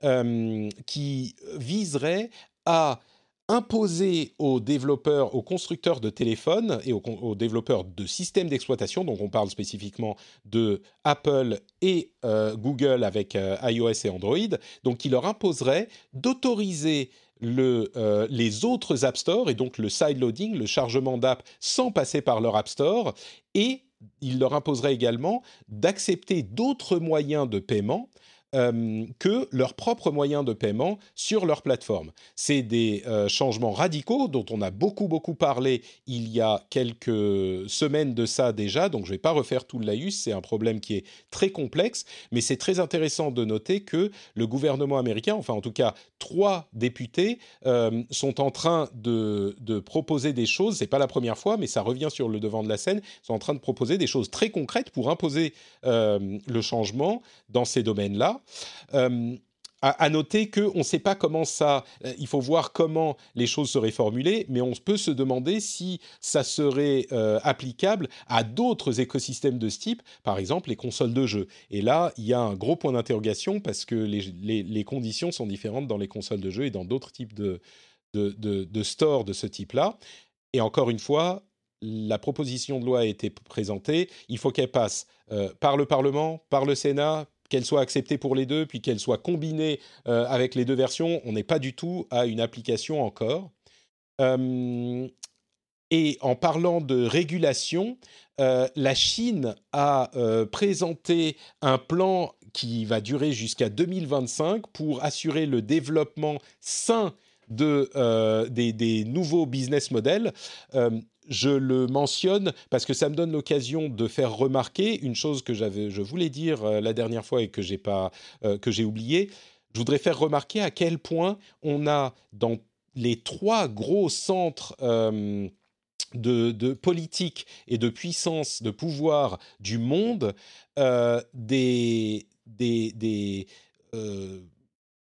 euh, qui viserait à imposer aux développeurs, aux constructeurs de téléphones et aux, développeurs de systèmes d'exploitation, donc on parle spécifiquement de Apple et euh, Google avec euh, iOS et Android, donc qui leur imposerait d'autoriser le, les autres App Store et donc le sideloading, le chargement d'app sans passer par leur App Store, et il leur imposerait également d'accepter d'autres moyens de paiement euh, que leurs propres moyens de paiement sur leur plateforme. C'est des euh, changements radicaux dont on a beaucoup beaucoup parlé il y a quelques semaines de ça déjà, donc je ne vais pas refaire tout le laïus, c'est un problème qui est très complexe, mais c'est très intéressant de noter que le gouvernement américain, enfin en tout cas trois députés, euh, sont en train de, de proposer des choses, c'est pas la première fois, mais ça revient sur le devant de la scène, sont en train de proposer des choses très concrètes pour imposer le changement dans ces domaines-là. Euh, à, noter qu'on ne sait pas comment ça. Euh, il faut voir comment les choses seraient formulées, mais on peut se demander si ça serait euh, applicable à d'autres écosystèmes de ce type, par exemple les consoles de jeux. Et là, il y a un gros point d'interrogation parce que les, conditions sont différentes dans les consoles de jeux et dans d'autres types de, stores de ce type-là. Et encore une fois, la proposition de loi a été présentée. Il faut qu'elle passe par le Parlement, par le Sénat, qu'elle soit acceptée pour les deux, puis qu'elle soit combinée euh, avec les deux versions, on n'est pas du tout à une application encore. Euh, et en parlant de régulation, euh, la Chine a présenté un plan qui va durer jusqu'à 2025 pour assurer le développement sain de, des, des, nouveaux business models je le mentionne parce que ça me donne l'occasion de faire remarquer une chose que j'avais, je voulais dire euh, la dernière fois et que j'ai pas, euh, que j'ai oublié. Je voudrais faire remarquer à quel point on a dans les trois gros centres euh, de, politique et de puissance, de pouvoir du monde, des, des, des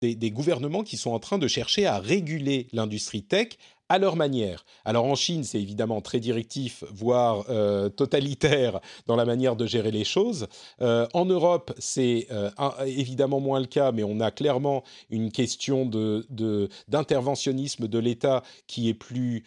des, gouvernements qui sont en train de chercher à réguler l'industrie tech à leur manière. Alors en Chine, c'est évidemment très directif, voire euh, totalitaire dans la manière de gérer les choses. Euh, en Europe, c'est euh, évidemment moins le cas, mais on a clairement une question de, d'interventionnisme de l'État qui est plus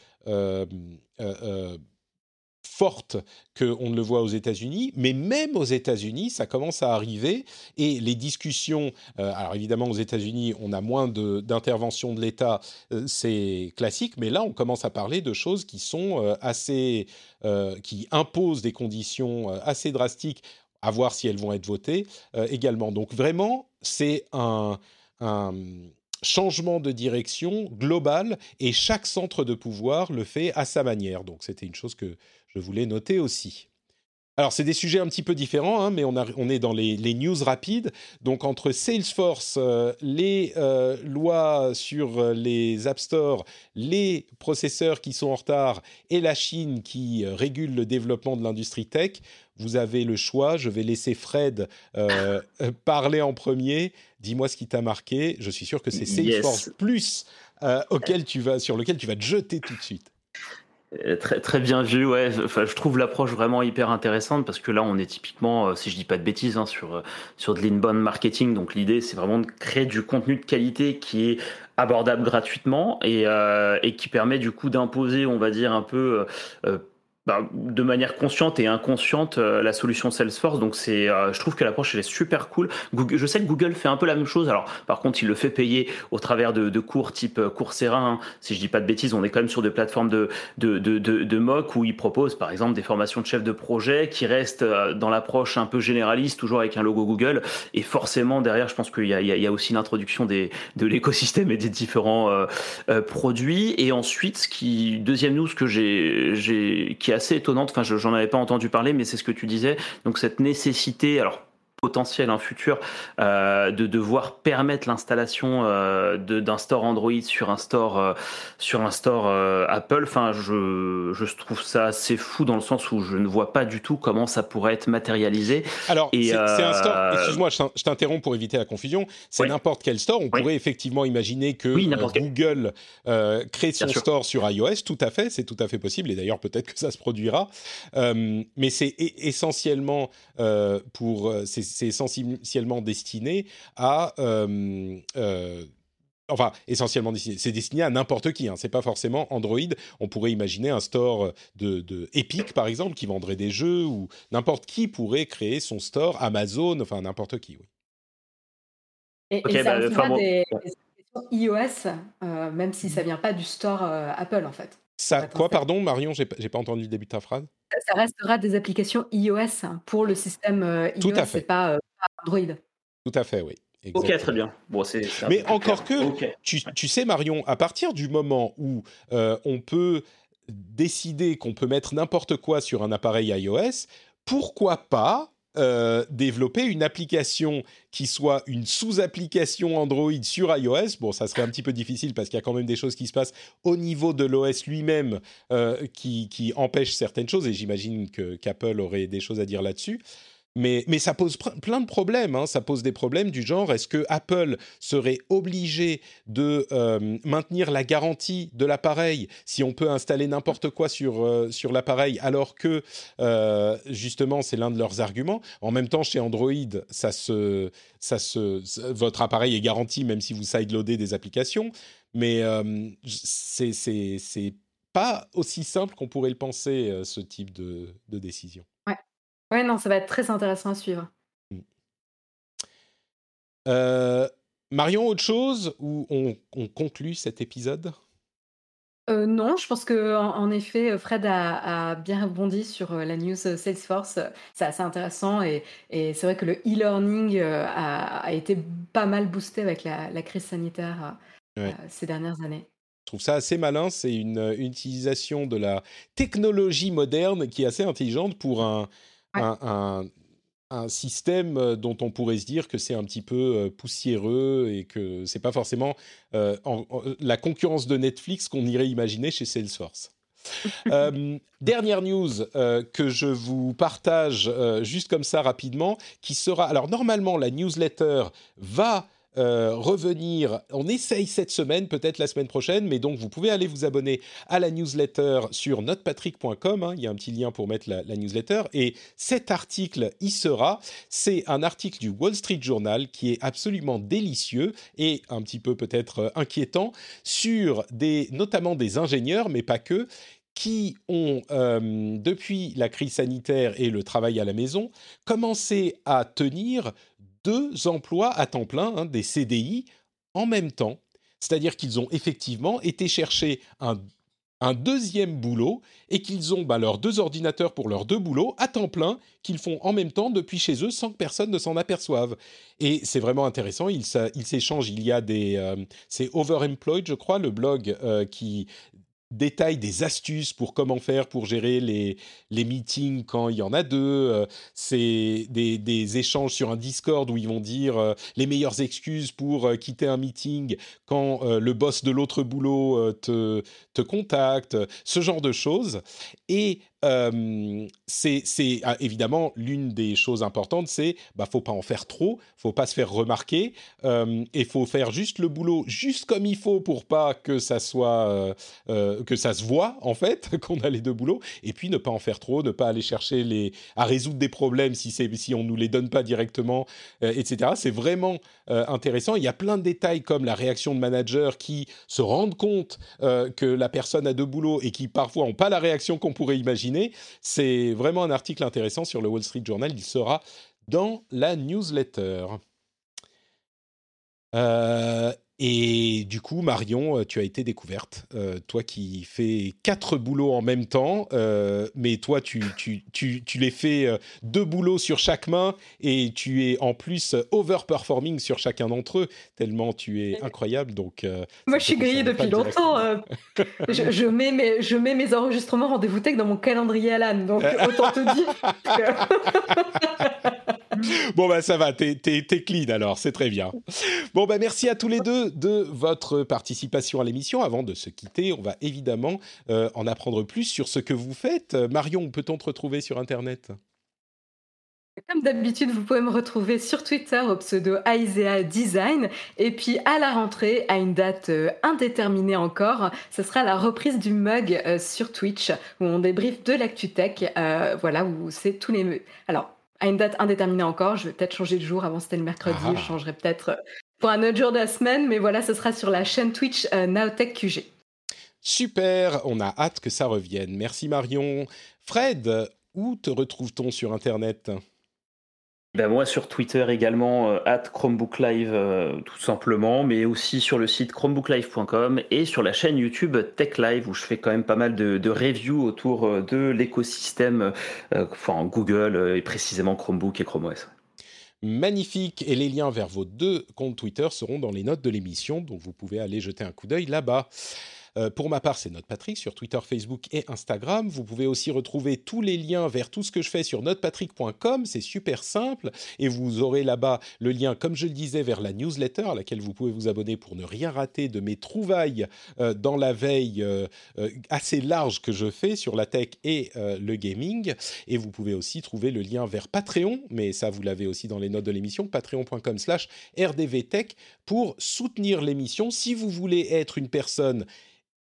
forte qu'on ne le voit aux États-Unis, mais même aux États-Unis, ça commence à arriver et les discussions, euh, alors évidemment aux États-Unis, on a moins d'intervention de, l'État, euh, c'est classique, mais là on commence à parler de choses qui sont euh, assez, qui imposent des conditions assez drastiques, à voir si elles vont être votées également. Donc vraiment, c'est un, un changement de direction global et chaque centre de pouvoir le fait à sa manière. Donc c'était une chose que je voulais noter aussi. Alors, c'est des sujets un petit peu différents, hein, mais on, on, est dans les, news rapides. Donc, entre Salesforce, euh, les euh, lois sur euh, les App Store, les processeurs qui sont en retard et la Chine qui régule le développement de l'industrie tech, vous avez le choix. Je vais laisser Fred parler en premier. Dis-moi ce qui t'a marqué. Je suis sûr que c'est Salesforce Plus auquel tu vas, sur lequel tu vas te jeter tout de suite. Euh, très, très bien vu, ouais. Je trouve l'approche vraiment hyper intéressante parce que là, on est typiquement, euh, si je dis pas de bêtises, hein, sur, euh, sur de l'inbound marketing. Donc, l'idée, c'est vraiment de créer du contenu de qualité qui est abordable gratuitement et, et qui permet du coup d'imposer, on va dire, un peu bah, de manière consciente et inconsciente euh, la solution Salesforce. Donc c'est, euh, je trouve que l'approche elle est super cool. Google, je sais que Google fait un peu la même chose. Alors par contre, il le fait payer au travers de, de cours type euh, Coursera. Hein. Si je dis pas de bêtises, on est quand même sur des plateformes de de, de, de, MOOC où il propose par exemple des formations de chef de projet qui restent dans l'approche un peu généraliste, toujours avec un logo Google. Et forcément derrière, je pense qu'il y a, il y a aussi l'introduction des de l'écosystème et des différents produits. Et ensuite, ce qui deuxième news que j'ai j'ai assez étonnante. Enfin, j'en avais pas entendu parler, mais c'est ce que tu disais. Donc cette nécessité, alors potentiel, un futur, euh, de devoir permettre l'installation euh, d'un store Android sur un store, euh, sur un store Apple. Enfin, je, je trouve ça assez fou dans le sens où je ne vois pas du tout comment ça pourrait être matérialisé. Alors, c'est un store, excuse-moi, je t'interromps pour éviter la confusion, c'est n'importe quel store. On pourrait effectivement imaginer que Google crée son store sur iOS, tout à fait, c'est tout à fait possible, et d'ailleurs peut-être que ça se produira. mais c'est essentiellement pour c'est essentiellement destiné à euh, euh, enfin essentiellement destiné, c'est destiné à n'importe qui. Hein. C'est pas forcément Android. On pourrait imaginer un store de, Epic par exemple qui vendrait des jeux ou n'importe qui pourrait créer son store Amazon, enfin n'importe qui. Oui. Et, ça bah, des, iOS, euh, même si ça vient pas du store Apple en fait. Ça, quoi, pardon, Marion, j'ai pas entendu le début de ta phrase. Ça restera des applications iOS pour le système euh, iOS, Tout à fait. pas, euh, Android. Tout à fait, oui. Ok, très bien. Bon, Mais encore que, tu, sais, Marion, à partir du moment où euh, on peut décider qu'on peut mettre n'importe quoi sur un appareil iOS, pourquoi pas euh, développer une application qui soit une sous-application Android sur iOS. Bon, ça serait un petit peu difficile parce qu'il y a quand même des choses qui se passent au niveau de l'OS lui-même euh, qui, empêchent certaines choses et j'imagine qu'Apple aurait des choses à dire là-dessus. Mais, ça pose plein de problèmes. Hein. Ça pose des problèmes du genre est-ce que Apple serait obligé de euh, maintenir la garantie de l'appareil si on peut installer n'importe quoi sur, euh, sur l'appareil alors que euh, justement c'est l'un de leurs arguments? En même temps, chez Android, votre appareil est garanti même si vous sideloadez des applications. Mais c'est pas aussi simple qu'on pourrait le penser, ce type de décision. Ouais, non, ça va être très intéressant à suivre. Mm. Euh, Marion, autre chose ou on, conclut cet épisode? Euh, non, je pense que en, effet, Fred a, bien rebondi sur euh, la news Salesforce. C'est assez intéressant et, c'est vrai que le e-learning a, été pas mal boosté avec la, crise sanitaire ces dernières années. Je trouve ça assez malin. C'est une, une, utilisation de la technologie moderne qui est assez intelligente pour un, un, système dont on pourrait se dire que c'est un petit peu poussiéreux et que c'est pas forcément euh, la concurrence de Netflix qu'on irait imaginer chez Salesforce. (laughs) dernière news que je vous partage juste comme ça rapidement, qui sera alors normalement la newsletter va euh, revenir. On essaye cette semaine, peut-être la semaine prochaine, mais donc vous pouvez aller vous abonner à la newsletter sur notepatrick.com. Hein. il y a un petit lien pour mettre la, newsletter. Et cet article y sera. C'est un article du Wall Street Journal qui est absolument délicieux et un petit peu peut-être euh, inquiétant sur des, notamment des ingénieurs, mais pas que, qui ont, euh, depuis la crise sanitaire et le travail à la maison, commencé à tenir deux emplois à temps plein, hein, des CDI, en même temps. C'est-à-dire qu'ils ont effectivement été chercher un, deuxième boulot et qu'ils ont bah, leurs deux ordinateurs pour leurs deux boulots à temps plein qu'ils font en même temps depuis chez eux sans que personne ne s'en aperçoive. Et c'est vraiment intéressant. Ils s'échangent. Il y a des. Euh, c'est Overemployed, je crois, le blog euh, qui détaille des astuces pour comment faire pour gérer les, les meetings quand il y en a deux. Euh, c'est des, des, échanges sur un Discord où ils vont dire euh, les meilleures excuses pour euh, quitter un meeting quand le boss de l'autre boulot te, te contacte, ce genre de choses. Et euh, c'est ah, évidemment l'une des choses importantes, c'est bah faut pas en faire trop, faut pas se faire remarquer, euh, et faut faire juste le boulot juste comme il faut pour pas que ça soit euh, euh, que ça se voit en fait (laughs) qu'on a les deux boulots, et puis ne pas en faire trop, ne pas aller chercher les à résoudre des problèmes si c'est si on nous les donne pas directement, etc. C'est vraiment intéressant. Il y a plein de détails comme la réaction de managers qui se rendent compte que la personne a deux boulots et qui parfois ont pas la réaction qu'on pourrait imaginer c'est vraiment un article intéressant sur le Wall Street Journal. Il sera dans la newsletter. Euh, Et du coup, Marion, euh, tu as été découverte. Euh, toi qui fais quatre boulots en même temps, euh, mais toi, tu, tu, tu, tu, les fais deux boulots sur chaque main et tu es en plus overperforming sur chacun d'entre eux, tellement tu es incroyable. Donc, Moi, je suis grillée depuis longtemps. je, (laughs) je, mets mes, je mets mes enregistrements rendez-vous tech dans mon calendrier Alan, donc (laughs) autant te dire. (laughs) bon, bah ça va, t'es, clean alors, c'est très bien. Bon, bah merci à tous les deux de votre participation à l'émission. Avant de se quitter, on va évidemment euh, en apprendre plus sur ce que vous faites. Marion, peut-on te retrouver sur Internet? Comme d'habitude, vous pouvez me retrouver sur Twitter au pseudo Aisea Design. Et puis à la rentrée, à une date euh, indéterminée encore, ce sera la reprise du mug euh, sur Twitch où on débriefe de l'actu-tech. voilà, où c'est tous les. Alors, à une date indéterminée encore. Je vais peut-être changer de jour. Avant, c'était le mercredi. Je ah. changerai peut-être euh, pour un autre jour de la semaine. Mais voilà, ce sera sur la chaîne Twitch euh, Naotech QG. Super, on a hâte que ça revienne. Merci Marion. Fred, où te retrouve-t-on sur Internet? Ben moi sur Twitter également, euh, at Chromebook Live euh, tout simplement, mais aussi sur le site chromebooklive.com et sur la chaîne YouTube Tech Live où je fais quand même pas mal de, reviews autour euh, de l'écosystème, enfin Google et précisément Chromebook et Chrome OS. Magnifique, et les liens vers vos deux comptes Twitter seront dans les notes de l'émission, donc vous pouvez aller jeter un coup d'œil là-bas. Euh, pour ma part, c'est Patrick sur Twitter, Facebook et Instagram. Vous pouvez aussi retrouver tous les liens vers tout ce que je fais sur notepatrick.com. C'est super simple et vous aurez là-bas le lien, comme je le disais, vers la newsletter à laquelle vous pouvez vous abonner pour ne rien rater de mes trouvailles euh, dans la veille euh, assez large que je fais sur la tech et le gaming. Et vous pouvez aussi trouver le lien vers Patreon, mais ça vous l'avez aussi dans les notes de l'émission, patreon.com/slash rdvtech pour soutenir l'émission. Si vous voulez être une personne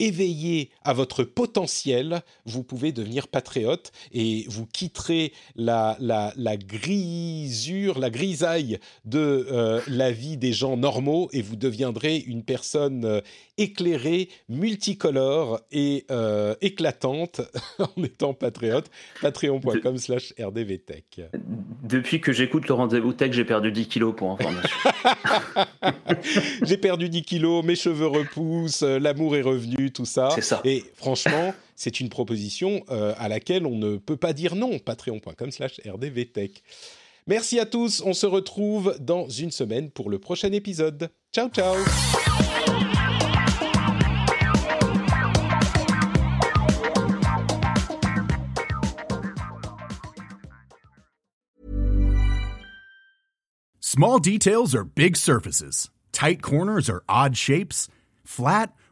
éveillé à votre potentiel, vous pouvez devenir patriote et vous quitterez la, la, la grisure, la grisaille de euh, la vie des gens normaux et vous deviendrez une personne euh, éclairée, multicolore et euh, éclatante (laughs) en étant patriote. Patreon.com slash rdvtech. Depuis que j'écoute le rendez-vous tech, j'ai perdu 10 kilos pour information. (laughs) j'ai perdu 10 kilos, mes cheveux repoussent, l'amour est revenu, tout ça. C'est ça. Et franchement, (laughs) c'est une proposition euh, à laquelle on ne peut pas dire non. Patreon.com slash rdvtech. Merci à tous. On se retrouve dans une semaine pour le prochain épisode. Ciao, ciao. Small details are big surfaces. Tight corners are odd shapes. Flat